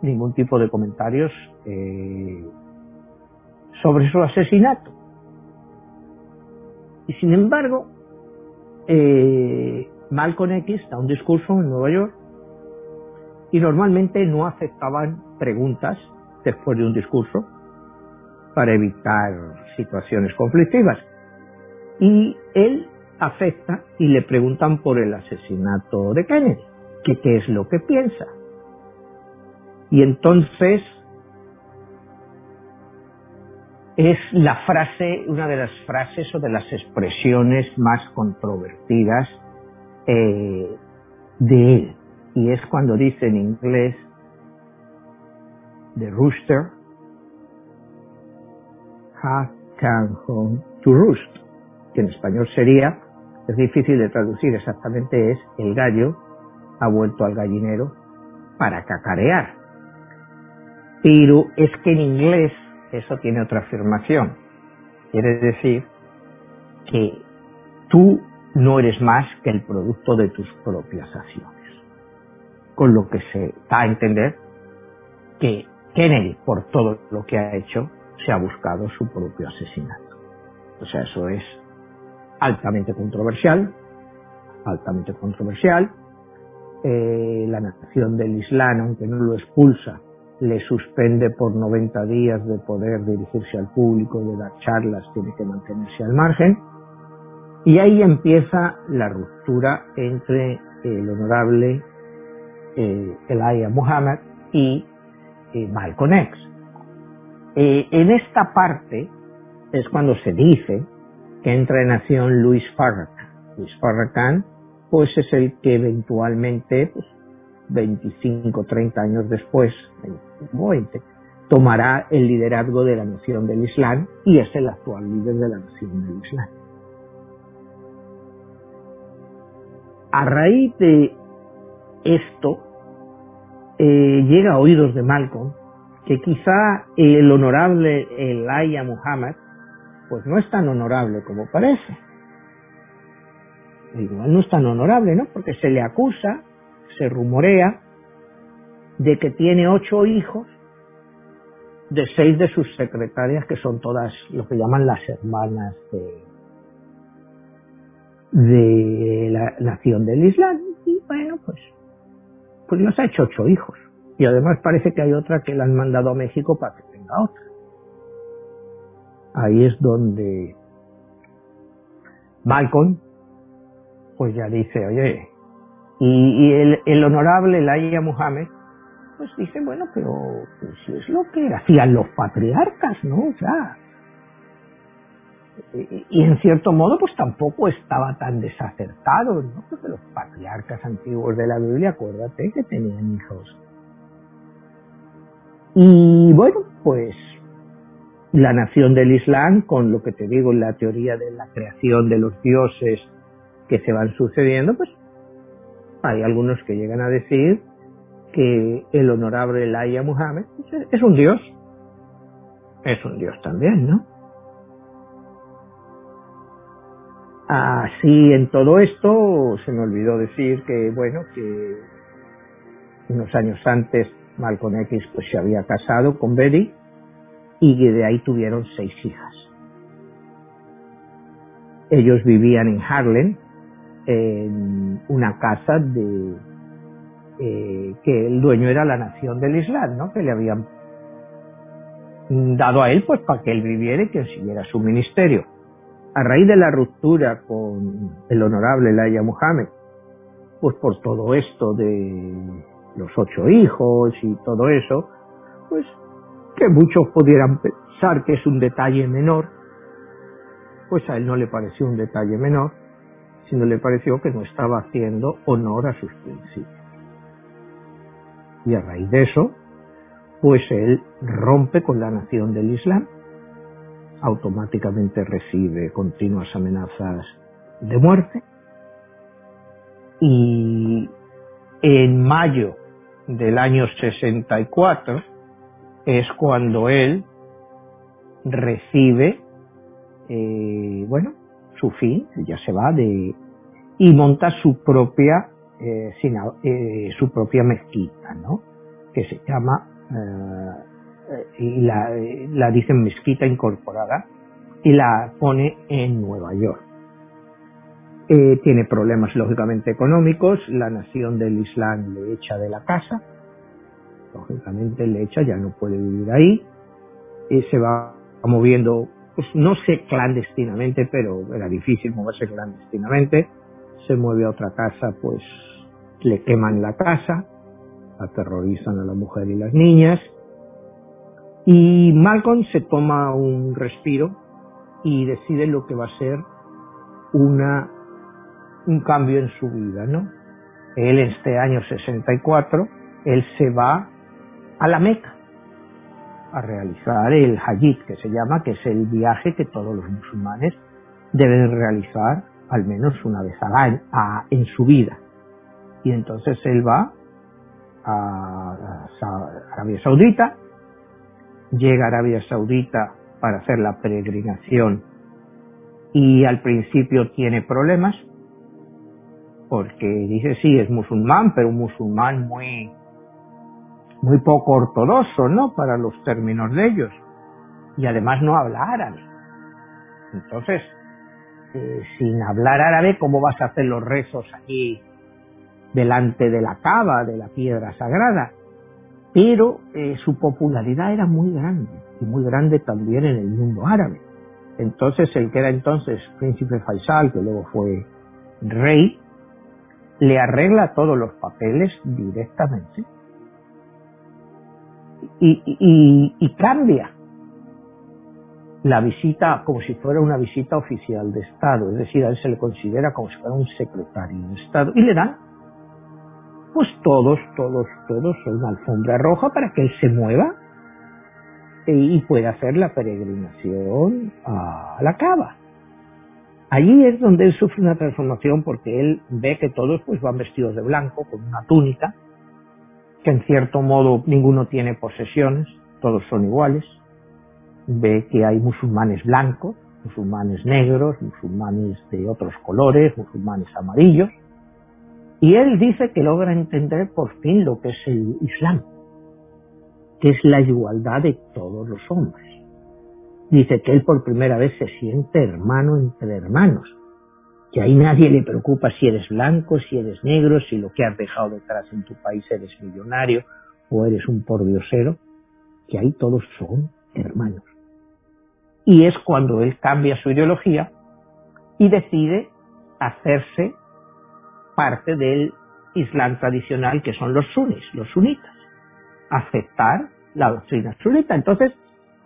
ningún tipo de comentarios eh, sobre su asesinato. Y sin embargo, eh, Malcolm X da un discurso en Nueva York y normalmente no aceptaban preguntas después de un discurso para evitar situaciones conflictivas. Y él acepta y le preguntan por el asesinato de Kennedy que qué es lo que piensa. Y entonces es la frase, una de las frases o de las expresiones más controvertidas eh, de él. Y es cuando dice en inglés, The rooster has come home to roost, que en español sería, es difícil de traducir exactamente, es el gallo ha vuelto al gallinero para cacarear. Pero es que en inglés eso tiene otra afirmación. Quiere decir que tú no eres más que el producto de tus propias acciones. Con lo que se da a entender que Kennedy, por todo lo que ha hecho, se ha buscado su propio asesinato. O sea, eso es altamente controversial, altamente controversial, eh, la nación del Islam, aunque no lo expulsa, le suspende por 90 días de poder dirigirse al público, de dar charlas, tiene que mantenerse al margen. Y ahí empieza la ruptura entre el honorable eh, Elijah Muhammad y eh, Malcolm X. Eh, en esta parte es cuando se dice entra en acción Luis Farrakhan. Luis Farrakhan pues es el que eventualmente, pues, 25, 30 años después, 20, tomará el liderazgo de la nación del Islam y es el actual líder de la nación del Islam. A raíz de esto, eh, llega a oídos de Malcolm que quizá el honorable Elijah Muhammad, pues no es tan honorable como parece igual no es tan honorable, ¿no? Porque se le acusa, se rumorea de que tiene ocho hijos de seis de sus secretarias que son todas lo que llaman las hermanas de, la nación del Islam. Y bueno, pues, pues nos ha hecho ocho hijos. Y además parece que hay otra que la han mandado a México para que tenga otra. Ahí es donde Malcolm pues ya dice, oye, y, el, el, honorable Laia Muhammad, pues dice, bueno, pero si es lo que hacían los patriarcas, ¿no? O sea, y, en cierto modo, pues tampoco estaba tan desacertado, ¿no? Porque los patriarcas antiguos de la Biblia, acuérdate que tenían hijos. Y bueno, pues la nación del Islam, con lo que te digo la teoría de la creación de los dioses, que se van sucediendo, pues hay algunos que llegan a decir que el honorable Elijah Muhammad pues, es un dios. Es un dios también, ¿no? Así en todo esto se me olvidó decir que, bueno, que unos años antes Malcolm X pues se había casado con Betty y de ahí tuvieron seis hijas. Ellos vivían en Harlem, en una casa de eh, que el dueño era la nación del Islam, ¿no? Que le habían dado a él pues para que él viviera y que siguiera su ministerio. A raíz de la ruptura con el honorable Laia Muhammad, pues por todo esto de los ocho hijos y todo eso, pues que muchos pudieran pensar que es un detalle menor, pues a él no le pareció un detalle menor, sino le pareció que no estaba haciendo honor a sus principios. Y a raíz de eso, pues él rompe con la nación del Islam, automáticamente recibe continuas amenazas de muerte y en mayo del año 64 es cuando él recibe, eh, bueno, su fin, ya se va de y monta su propia eh, eh, su propia mezquita, ¿no? Que se llama y la, la dicen mezquita incorporada y la pone en Nueva York. Eh, tiene problemas lógicamente económicos, la nación del Islam le echa de la casa, lógicamente le echa, ya no puede vivir ahí, se va moviendo, pues no sé clandestinamente, pero era difícil moverse clandestinamente, se mueve a otra casa, pues le queman la casa, aterrorizan a la mujer y las niñas, y Malcolm se toma un respiro y decide lo que va a ser una un cambio en su vida, ¿no? Él este año 64, él se va a la Meca a realizar el Hajj, que se llama, que es el viaje que todos los musulmanes deben realizar al menos una vez al año en su vida. Y entonces él va a Arabia Saudita, llega a Arabia Saudita para hacer la peregrinación y al principio tiene problemas porque dice sí es musulmán, pero un musulmán muy muy poco ortodoxo, ¿no? Para los términos de ellos. Y además no habla árabe. Entonces, eh, sin hablar árabe, ¿cómo vas a hacer los rezos aquí delante de la cava, de la piedra sagrada? Pero eh, su popularidad era muy grande, y muy grande también en el mundo árabe. Entonces, el que era entonces príncipe Faisal, que luego fue rey, le arregla todos los papeles directamente y, cambia la visita como si fuera una visita oficial de Estado, es decir, a él se le considera como si fuera un secretario de Estado y le dan pues todos, todos, todos una alfombra roja para que él se mueva y pueda hacer la peregrinación a la cava. Allí es donde él sufre una transformación porque él ve que todos pues van vestidos de blanco, con una túnica, que en cierto modo ninguno tiene posesiones, todos son iguales. Ve que hay musulmanes blancos, musulmanes negros, musulmanes de otros colores, musulmanes amarillos. Y él dice que logra entender por fin lo que es el Islam, que es la igualdad de todos los hombres dice que él por primera vez se siente hermano entre hermanos, que ahí nadie le preocupa si eres blanco, si eres negro, si lo que has dejado detrás en tu país eres millonario o eres un pordiosero, que ahí todos son hermanos. Y es cuando él cambia su ideología y decide hacerse parte del Islam tradicional que son los sunis, los sunitas, aceptar la doctrina sunita. Entonces,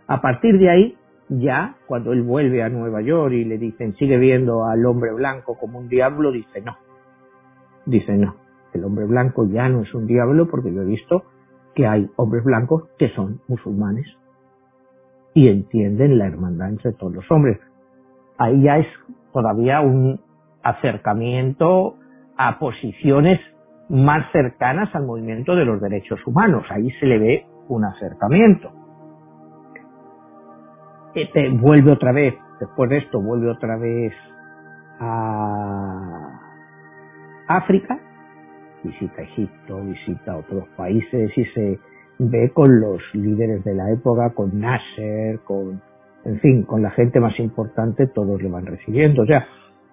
a partir de ahí, ya cuando él vuelve a Nueva York y le dicen sigue viendo al hombre blanco como un diablo, dice no. Dice no, el hombre blanco ya no es un diablo porque yo he visto que hay hombres blancos que son musulmanes y entienden la hermandad entre todos los hombres. Ahí ya es todavía un acercamiento a posiciones más cercanas al movimiento de los derechos humanos. Ahí se le ve un acercamiento. Este, vuelve otra vez, después de esto, vuelve otra vez a África, visita Egipto, visita otros países y se ve con los líderes de la época, con Nasser, con, en fin, con la gente más importante, todos le van recibiendo. O sea,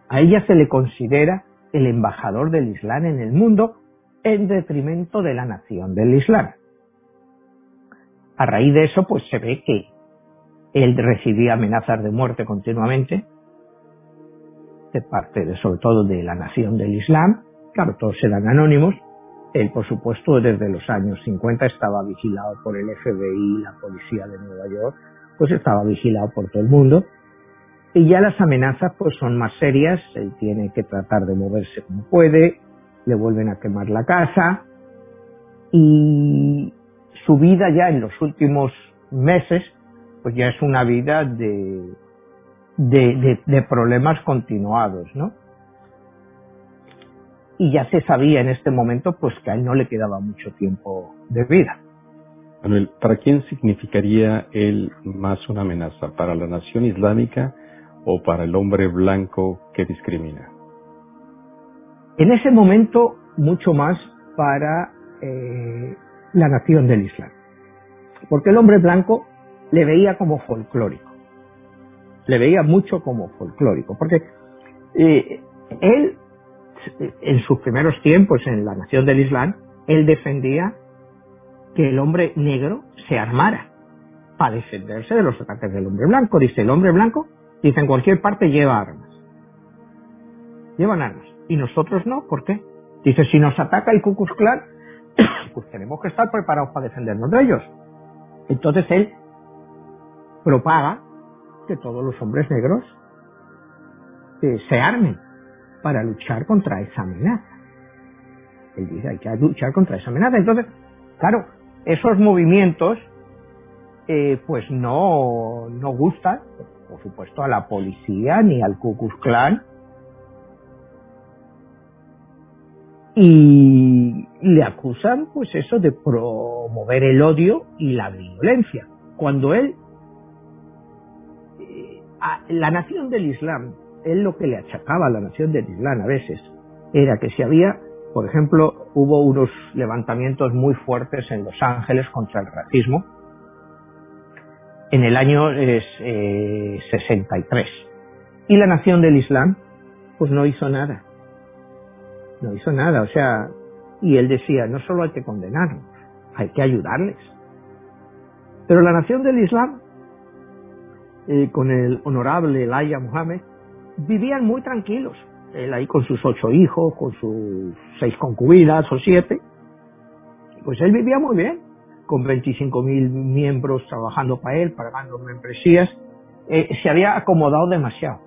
a ella se le considera el embajador del Islam en el mundo en detrimento de la nación del Islam. A raíz de eso, pues se ve que él recibía amenazas de muerte continuamente de parte de, sobre todo de la nación del Islam. Claro, todos eran anónimos. Él, por supuesto, desde los años 50 estaba vigilado por el FBI, la policía de Nueva York, pues estaba vigilado por todo el mundo. Y ya las amenazas pues son más serias, él tiene que tratar de moverse como puede, le vuelven a quemar la casa y su vida ya en los últimos meses pues ya es una vida de, de, problemas continuados, ¿no? Y ya se sabía en este momento pues que a él no le quedaba mucho tiempo de vida. Manuel, ¿para quién significaría él más una amenaza? ¿Para la nación islámica o para el hombre blanco que discrimina? En ese momento, mucho más para eh, la nación del Islam. Porque el hombre blanco le veía como folclórico. Le veía mucho como folclórico, porque eh, él, en sus primeros tiempos en la nación del Islam, él defendía que el hombre negro se armara para defenderse de los ataques del hombre blanco. Dice, el hombre blanco, dice, en cualquier parte lleva armas. Llevan armas. Y nosotros no, ¿por qué? Dice, si nos ataca el Ku Klux pues tenemos que estar preparados para defendernos de ellos. Entonces él propaga que todos los hombres negros eh, se armen para luchar contra esa amenaza. Él dice, hay que luchar contra esa amenaza. Entonces, claro, esos movimientos eh, pues no, no gustan, por supuesto, a la policía ni al Ku Klux Klan. Y le acusan, pues eso, de promover el odio y la violencia. Cuando él la nación del Islam, él lo que le achacaba a la nación del Islam a veces era que si había, por ejemplo, hubo unos levantamientos muy fuertes en Los Ángeles contra el racismo en el año 63. Y la nación del Islam, pues no hizo nada. No hizo nada, o sea, y él decía, no solo hay que condenarlos, hay que ayudarles. Pero la nación del Islam eh, con el honorable Elijah Muhammad, vivían muy tranquilos. Él ahí con sus ocho hijos, con sus seis concubinas o siete. Pues él vivía muy bien, con 25 mil miembros trabajando para él, pagando membresías. Eh, se había acomodado demasiado.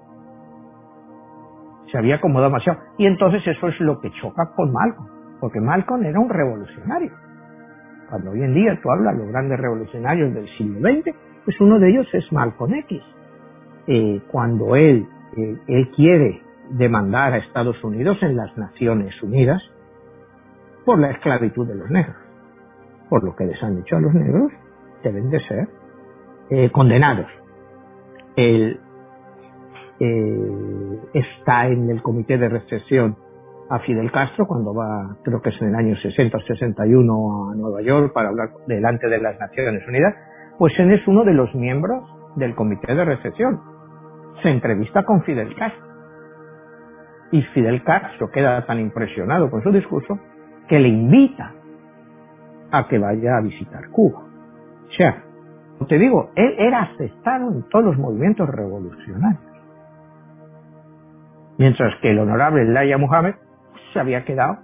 Se había acomodado demasiado. Y entonces eso es lo que choca con Malcolm, porque Malcolm era un revolucionario. Cuando hoy en día tú hablas de los grandes revolucionarios del siglo XX, pues uno de ellos es Malcolm X. Eh, cuando él, eh, él quiere demandar a Estados Unidos en las Naciones Unidas por la esclavitud de los negros, por lo que les han hecho a los negros, deben de ser eh, condenados. Él está en el comité de recepción a Fidel Castro cuando va, creo que es en el año 60 o 61 a Nueva York para hablar delante de las Naciones Unidas pues él es uno de los miembros del comité de recepción. Se entrevista con Fidel Castro. Y Fidel Castro queda tan impresionado con su discurso que le invita a que vaya a visitar Cuba. O sea, te digo, él era aceptado en todos los movimientos revolucionarios. Mientras que el honorable Laya Muhammad se había quedado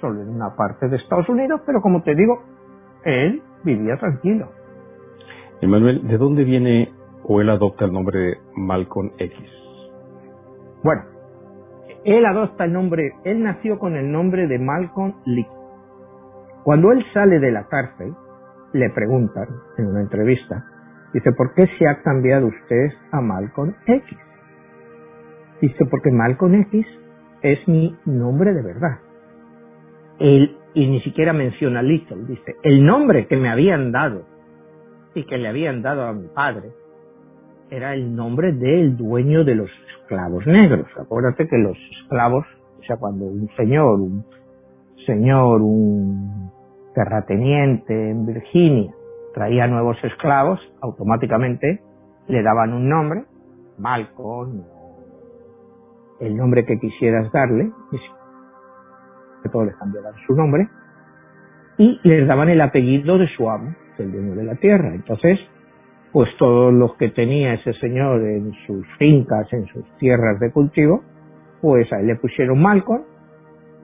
solo en una parte de Estados Unidos, pero como te digo, él vivía tranquilo. Emanuel, ¿de dónde viene o él adopta el nombre de Malcolm X? Bueno, él adopta el nombre, él nació con el nombre de Malcolm Lee. Cuando él sale de la cárcel, le preguntan en una entrevista, dice, ¿por qué se ha cambiado usted a Malcolm X? Dice, porque Malcolm X es mi nombre de verdad. Él, y ni siquiera menciona Little, dice, el nombre que me habían dado y que le habían dado a mi padre era el nombre del dueño de los esclavos negros. Acuérdate que los esclavos, o sea, cuando un señor, un señor, un terrateniente en Virginia traía nuevos esclavos, automáticamente le daban un nombre, Malcolm, el nombre que quisieras darle, que todos les cambiaban su nombre, y les daban el apellido de su amo, el dueño de la tierra. Entonces, pues todos los que tenía ese señor en sus fincas, en sus tierras de cultivo, pues a él le pusieron Malcolm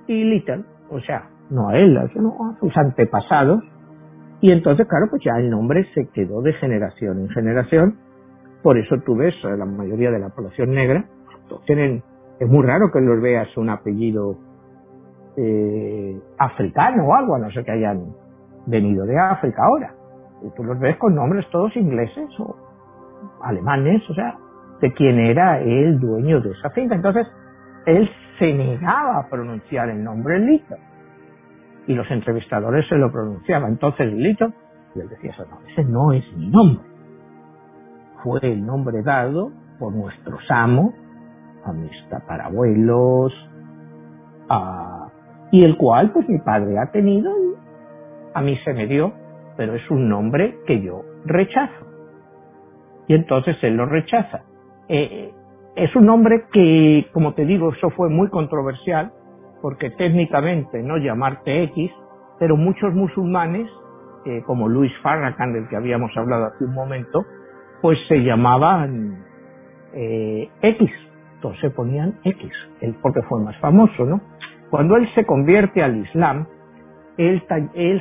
y Little, o sea, no a él, sino a sus antepasados. Y entonces, claro, pues ya el nombre se quedó de generación en generación. Por eso tú ves a la mayoría de la población negra, tienen, es muy raro que los veas un apellido eh, africano o algo, a no ser que hayan venido de África ahora. Y tú los ves con nombres todos ingleses o alemanes, o sea, de quién era el dueño de esa finca. Entonces, él se negaba a pronunciar el nombre Lito. Y los entrevistadores se lo pronunciaban. Entonces Lito, y él decía, eso no, ese no es mi nombre. Fue el nombre dado por nuestros amos, a mis tatarabuelos, a, y el cual pues mi padre ha tenido y a mí se me dio, pero es un nombre que yo rechazo. Y entonces él lo rechaza. Eh, es un nombre que, como te digo, eso fue muy controversial, porque técnicamente no llamarte X, pero muchos musulmanes, eh, como Luis Farrakhan, del que habíamos hablado hace un momento, pues se llamaban eh, X, entonces ponían X, porque fue más famoso, ¿no? Cuando él se convierte al Islam, él,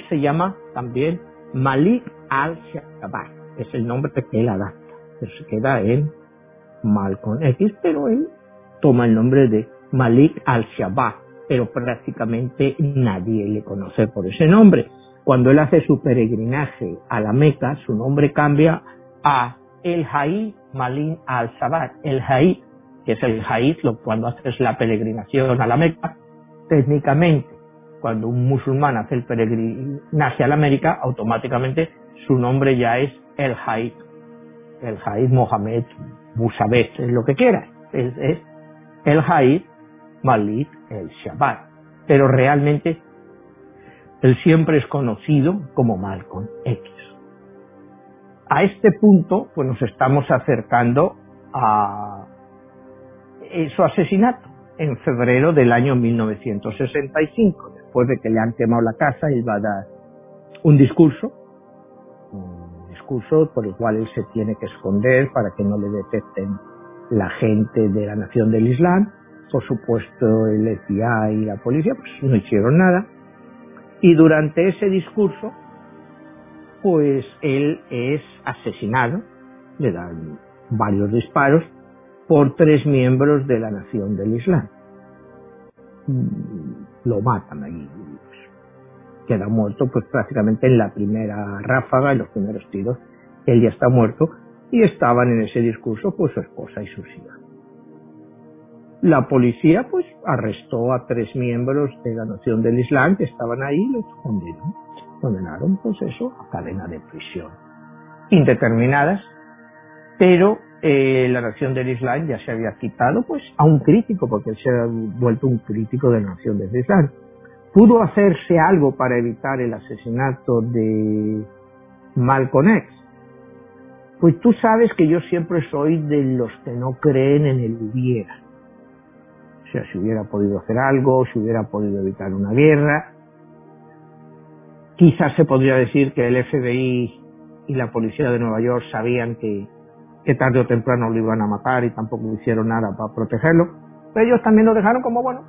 se llama también Malik al-Shabaab, es el nombre que él adapta, pero se queda en Malcolm X, pero él toma el nombre de Malik al-Shabaab, pero prácticamente nadie le conoce por ese nombre. Cuando él hace su peregrinaje a la Meca, su nombre cambia a El Haí Malik al-Shabaab. El Haí, que es el Haí, cuando haces la peregrinación a la Meca, técnicamente, cuando un musulmán hace el peregrinaje a la América, automáticamente su nombre ya es El Haí, el Haí Mohamed Busabet, es lo que quiera, es, el Haid Malik el Shabbat. Pero realmente él siempre es conocido como Malcolm X. A este punto, pues nos estamos acercando a su asesinato en febrero del año 1965. Después de que le han quemado la casa, él va a dar un discurso discurso por el cual él se tiene que esconder para que no le detecten la gente de la Nación del Islam. Por supuesto, el FBI y la policía pues, no hicieron nada. Y durante ese discurso, pues él es asesinado, le dan varios disparos por tres miembros de la Nación del Islam. Mm, lo matan allí queda muerto pues prácticamente en la primera ráfaga, en los primeros tiros, él ya está muerto y estaban en ese discurso pues su esposa y sus hijas. La policía pues arrestó a tres miembros de la Nación del Islam que estaban ahí y los. Condenaron pues eso a cadena de prisión indeterminadas, pero eh, la Nación del Islam ya se había quitado pues a un crítico porque él se ha vuelto un crítico de la Nación del Islam ¿Pudo hacerse algo para evitar el asesinato de Malcolm X? Pues tú sabes que yo siempre soy de los que no creen en el hubiera. O sea, si hubiera podido hacer algo, si hubiera podido evitar una guerra. Quizás se podría decir que el FBI y la policía de Nueva York sabían que, que tarde o temprano lo iban a matar y tampoco hicieron nada para protegerlo. Pero ellos también lo dejaron como, bueno,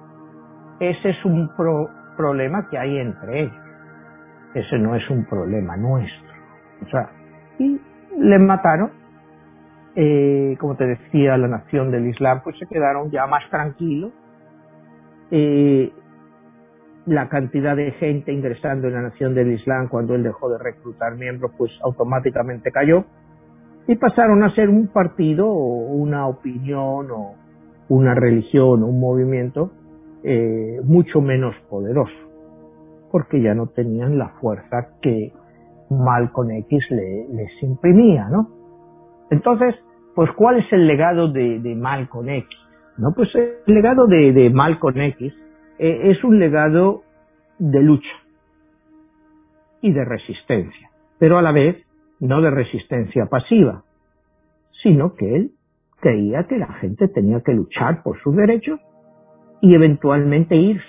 ese es un pro, problema que hay entre ellos. Ese no es un problema nuestro. O sea, y le mataron. Eh, como te decía, la nación del Islam, pues se quedaron ya más tranquilos. Eh, la cantidad de gente ingresando en la nación del Islam cuando él dejó de reclutar miembros, pues automáticamente cayó. Y pasaron a ser un partido o una opinión o una religión, un movimiento eh, mucho menos poderoso, porque ya no tenían la fuerza que Malcolm X les imprimía, ¿no? Entonces, pues, ¿cuál es el legado de, de X? No, pues el legado de, de X eh, es un legado de lucha y de resistencia, pero a la vez no de resistencia pasiva, sino que él creía que la gente tenía que luchar por sus derechos y eventualmente irse,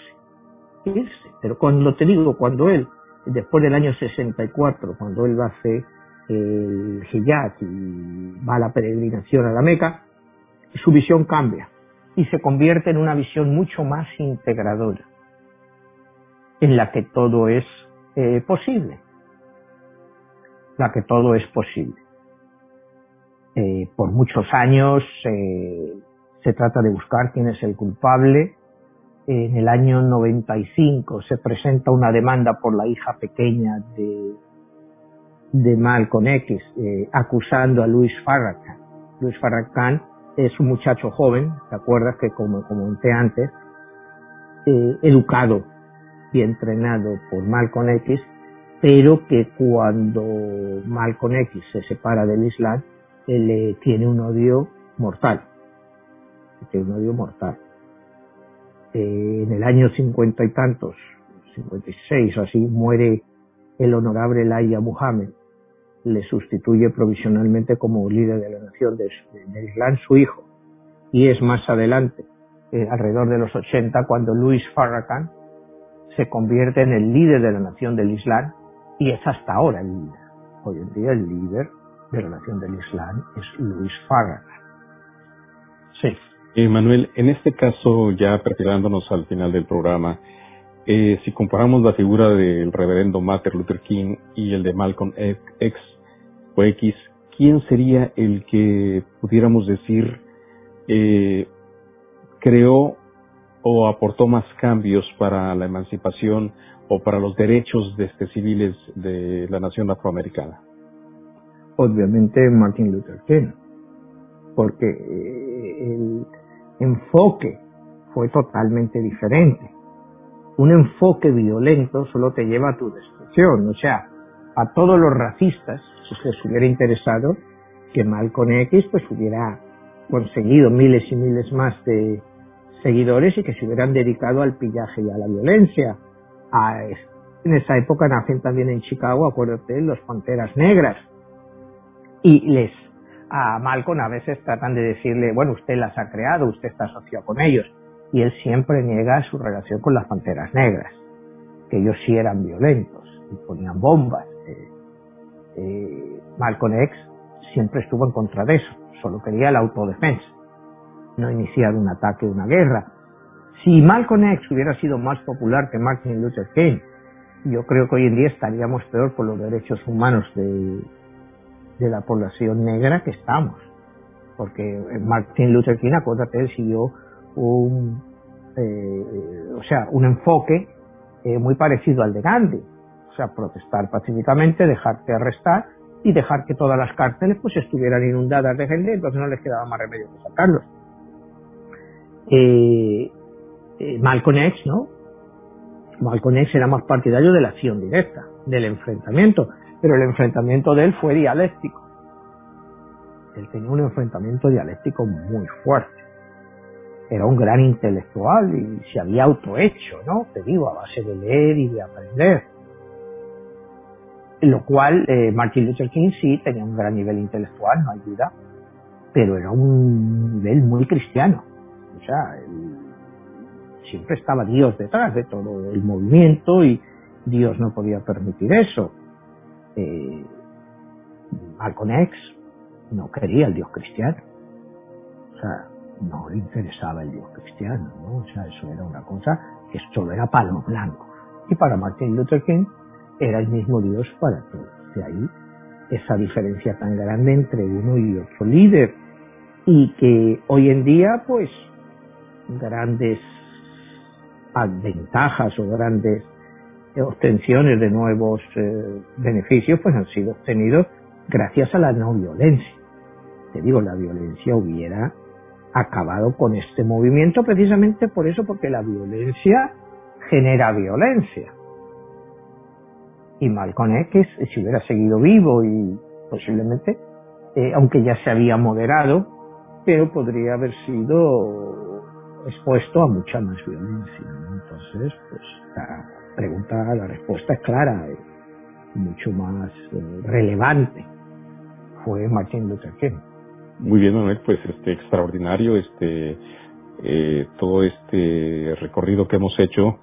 irse. Pero cuando te digo, cuando él, después del año 64, cuando él a hacer el hijab y va a la peregrinación a la Meca, su visión cambia y se convierte en una visión mucho más integradora, en la que todo es eh, posible, la que todo es posible. Eh, por muchos años eh, se trata de buscar quién es el culpable. En el año 95 se presenta una demanda por la hija pequeña de, de Malcolm X, acusando a Luis Farrakhan. Luis Farrakhan es un muchacho joven, ¿te acuerdas que como comenté antes, eh, educado y entrenado por Malcolm X, pero que cuando Malcolm X se separa del Islam, él tiene un odio mortal. Tiene un odio mortal. Eh, en el año cincuenta y tantos, 56 o así, muere el honorable Laia Muhammad, le sustituye provisionalmente como líder de la nación de, Islam su hijo. Y es más adelante, eh, alrededor de los 80, cuando Luis Farrakhan se convierte en el líder de la nación del Islam y es hasta ahora el líder. Hoy en día el líder de la nación del Islam es Luis Farrakhan. Sí. Eh, Manuel, en este caso, ya preparándonos al final del programa, eh, si comparamos la figura del reverendo Martin Luther King y el de Malcolm X, o X, ¿quién sería el que pudiéramos decir eh, creó o aportó más cambios para la emancipación o para los derechos de este civiles de la nación afroamericana? Obviamente Martin Luther King, porque eh, el enfoque fue totalmente diferente. Un enfoque violento solo te lleva a tu destrucción, o sea, a todos los racistas si les hubiera interesado que Malcolm X pues hubiera conseguido miles y miles más de seguidores y que se hubieran dedicado al pillaje y a la violencia. En esa época nacen también en Chicago, acuérdate, los Panteras Negras. Y les, a Malcolm a veces tratan de decirle, bueno, usted las ha creado, usted está asociado con ellos. Y él siempre niega su relación con las Panteras Negras, que ellos sí eran violentos y ponían bombas. Eh, eh, Malcolm X siempre estuvo en contra de eso, solo quería la autodefensa, no iniciar un ataque, una guerra. Si Malcolm X hubiera sido más popular que Martin Luther King, yo creo que hoy en día estaríamos peor por los derechos humanos de, de la población negra que estamos. Porque Martin Luther King, acuérdate, siguió un, eh, o sea, un enfoque eh, muy parecido al de Gandhi o sea, protestar pacíficamente, dejarte arrestar y dejar que todas las cárceles pues estuvieran inundadas de gente, entonces no les quedaba más remedio que sacarlos. Eh, eh, Malcolm X, ¿no? Malcolm X era más partidario de la acción directa, del enfrentamiento, pero el enfrentamiento de él fue dialéctico. Él tenía un enfrentamiento dialéctico muy fuerte. Era un gran intelectual y se había autohecho, ¿no? Te digo, a base de leer y de aprender lo cual eh, Martin Luther King sí tenía un gran nivel intelectual, no hay duda, pero era un nivel muy cristiano. O sea, siempre estaba Dios detrás de todo el movimiento y Dios no podía permitir eso. Eh, X no quería el Dios cristiano. O sea, no le interesaba el Dios cristiano, ¿no? O sea, eso era una cosa que solo era palo blanco. Y para Martin Luther King era el mismo Dios para todos. De ahí esa diferencia tan grande entre uno y otro líder. Y que hoy en día, pues, grandes ventajas o grandes obtenciones de nuevos eh, beneficios, pues han sido obtenidos gracias a la no violencia. Te digo, la violencia hubiera acabado con este movimiento precisamente por eso, porque la violencia genera violencia. Y Malcolm X, si hubiera seguido vivo y posiblemente, eh, aunque ya se había moderado, pero podría haber sido expuesto a mucha más violencia. Entonces, pues la pregunta, la respuesta es clara, mucho más eh, relevante. Fue Martin Luther King. Muy bien, Manuel, pues este extraordinario este eh, todo este recorrido que hemos hecho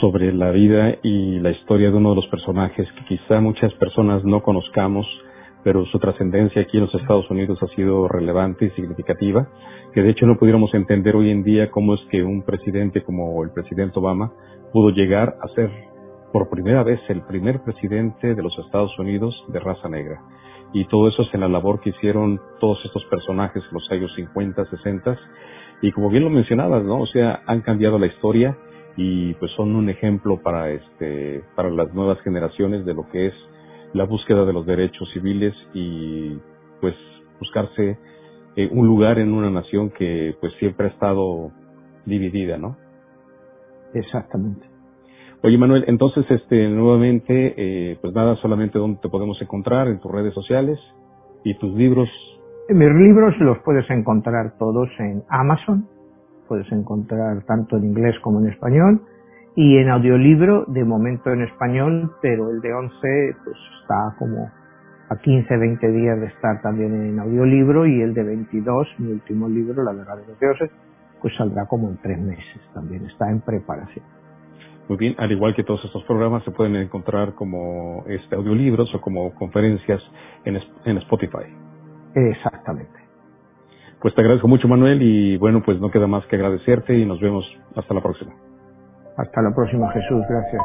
sobre la vida y la historia de uno de los personajes que quizá muchas personas no conozcamos, pero su trascendencia aquí en los Estados Unidos ha sido relevante y significativa, que de hecho no pudiéramos entender hoy en día cómo es que un presidente como el presidente Obama pudo llegar a ser por primera vez el primer presidente de los Estados Unidos de raza negra. Y todo eso es en la labor que hicieron todos estos personajes en los años 50, 60, y como bien lo mencionabas, ¿no? O sea, han cambiado la historia y pues son un ejemplo para este, para las nuevas generaciones de lo que es la búsqueda de los derechos civiles y pues buscarse eh, un lugar en una nación que pues siempre ha estado dividida, ¿no? Exactamente. Oye Manuel, entonces este nuevamente eh, pues nada, solamente dónde te podemos encontrar en tus redes sociales y tus libros. Mis libros los puedes encontrar todos en Amazon, puedes encontrar tanto en inglés como en español y en audiolibro de momento en español, pero el de 11 pues está como a 15, 20 días de estar también en audiolibro y el de 22, mi último libro, La verdad de los dioses, pues saldrá como en tres meses, también está en preparación. Muy bien, al igual que todos estos programas se pueden encontrar como este audiolibros o como conferencias en, en Spotify. Exactamente. Pues te agradezco mucho Manuel y bueno, pues no queda más que agradecerte y nos vemos hasta la próxima. Hasta la próxima Jesús, gracias.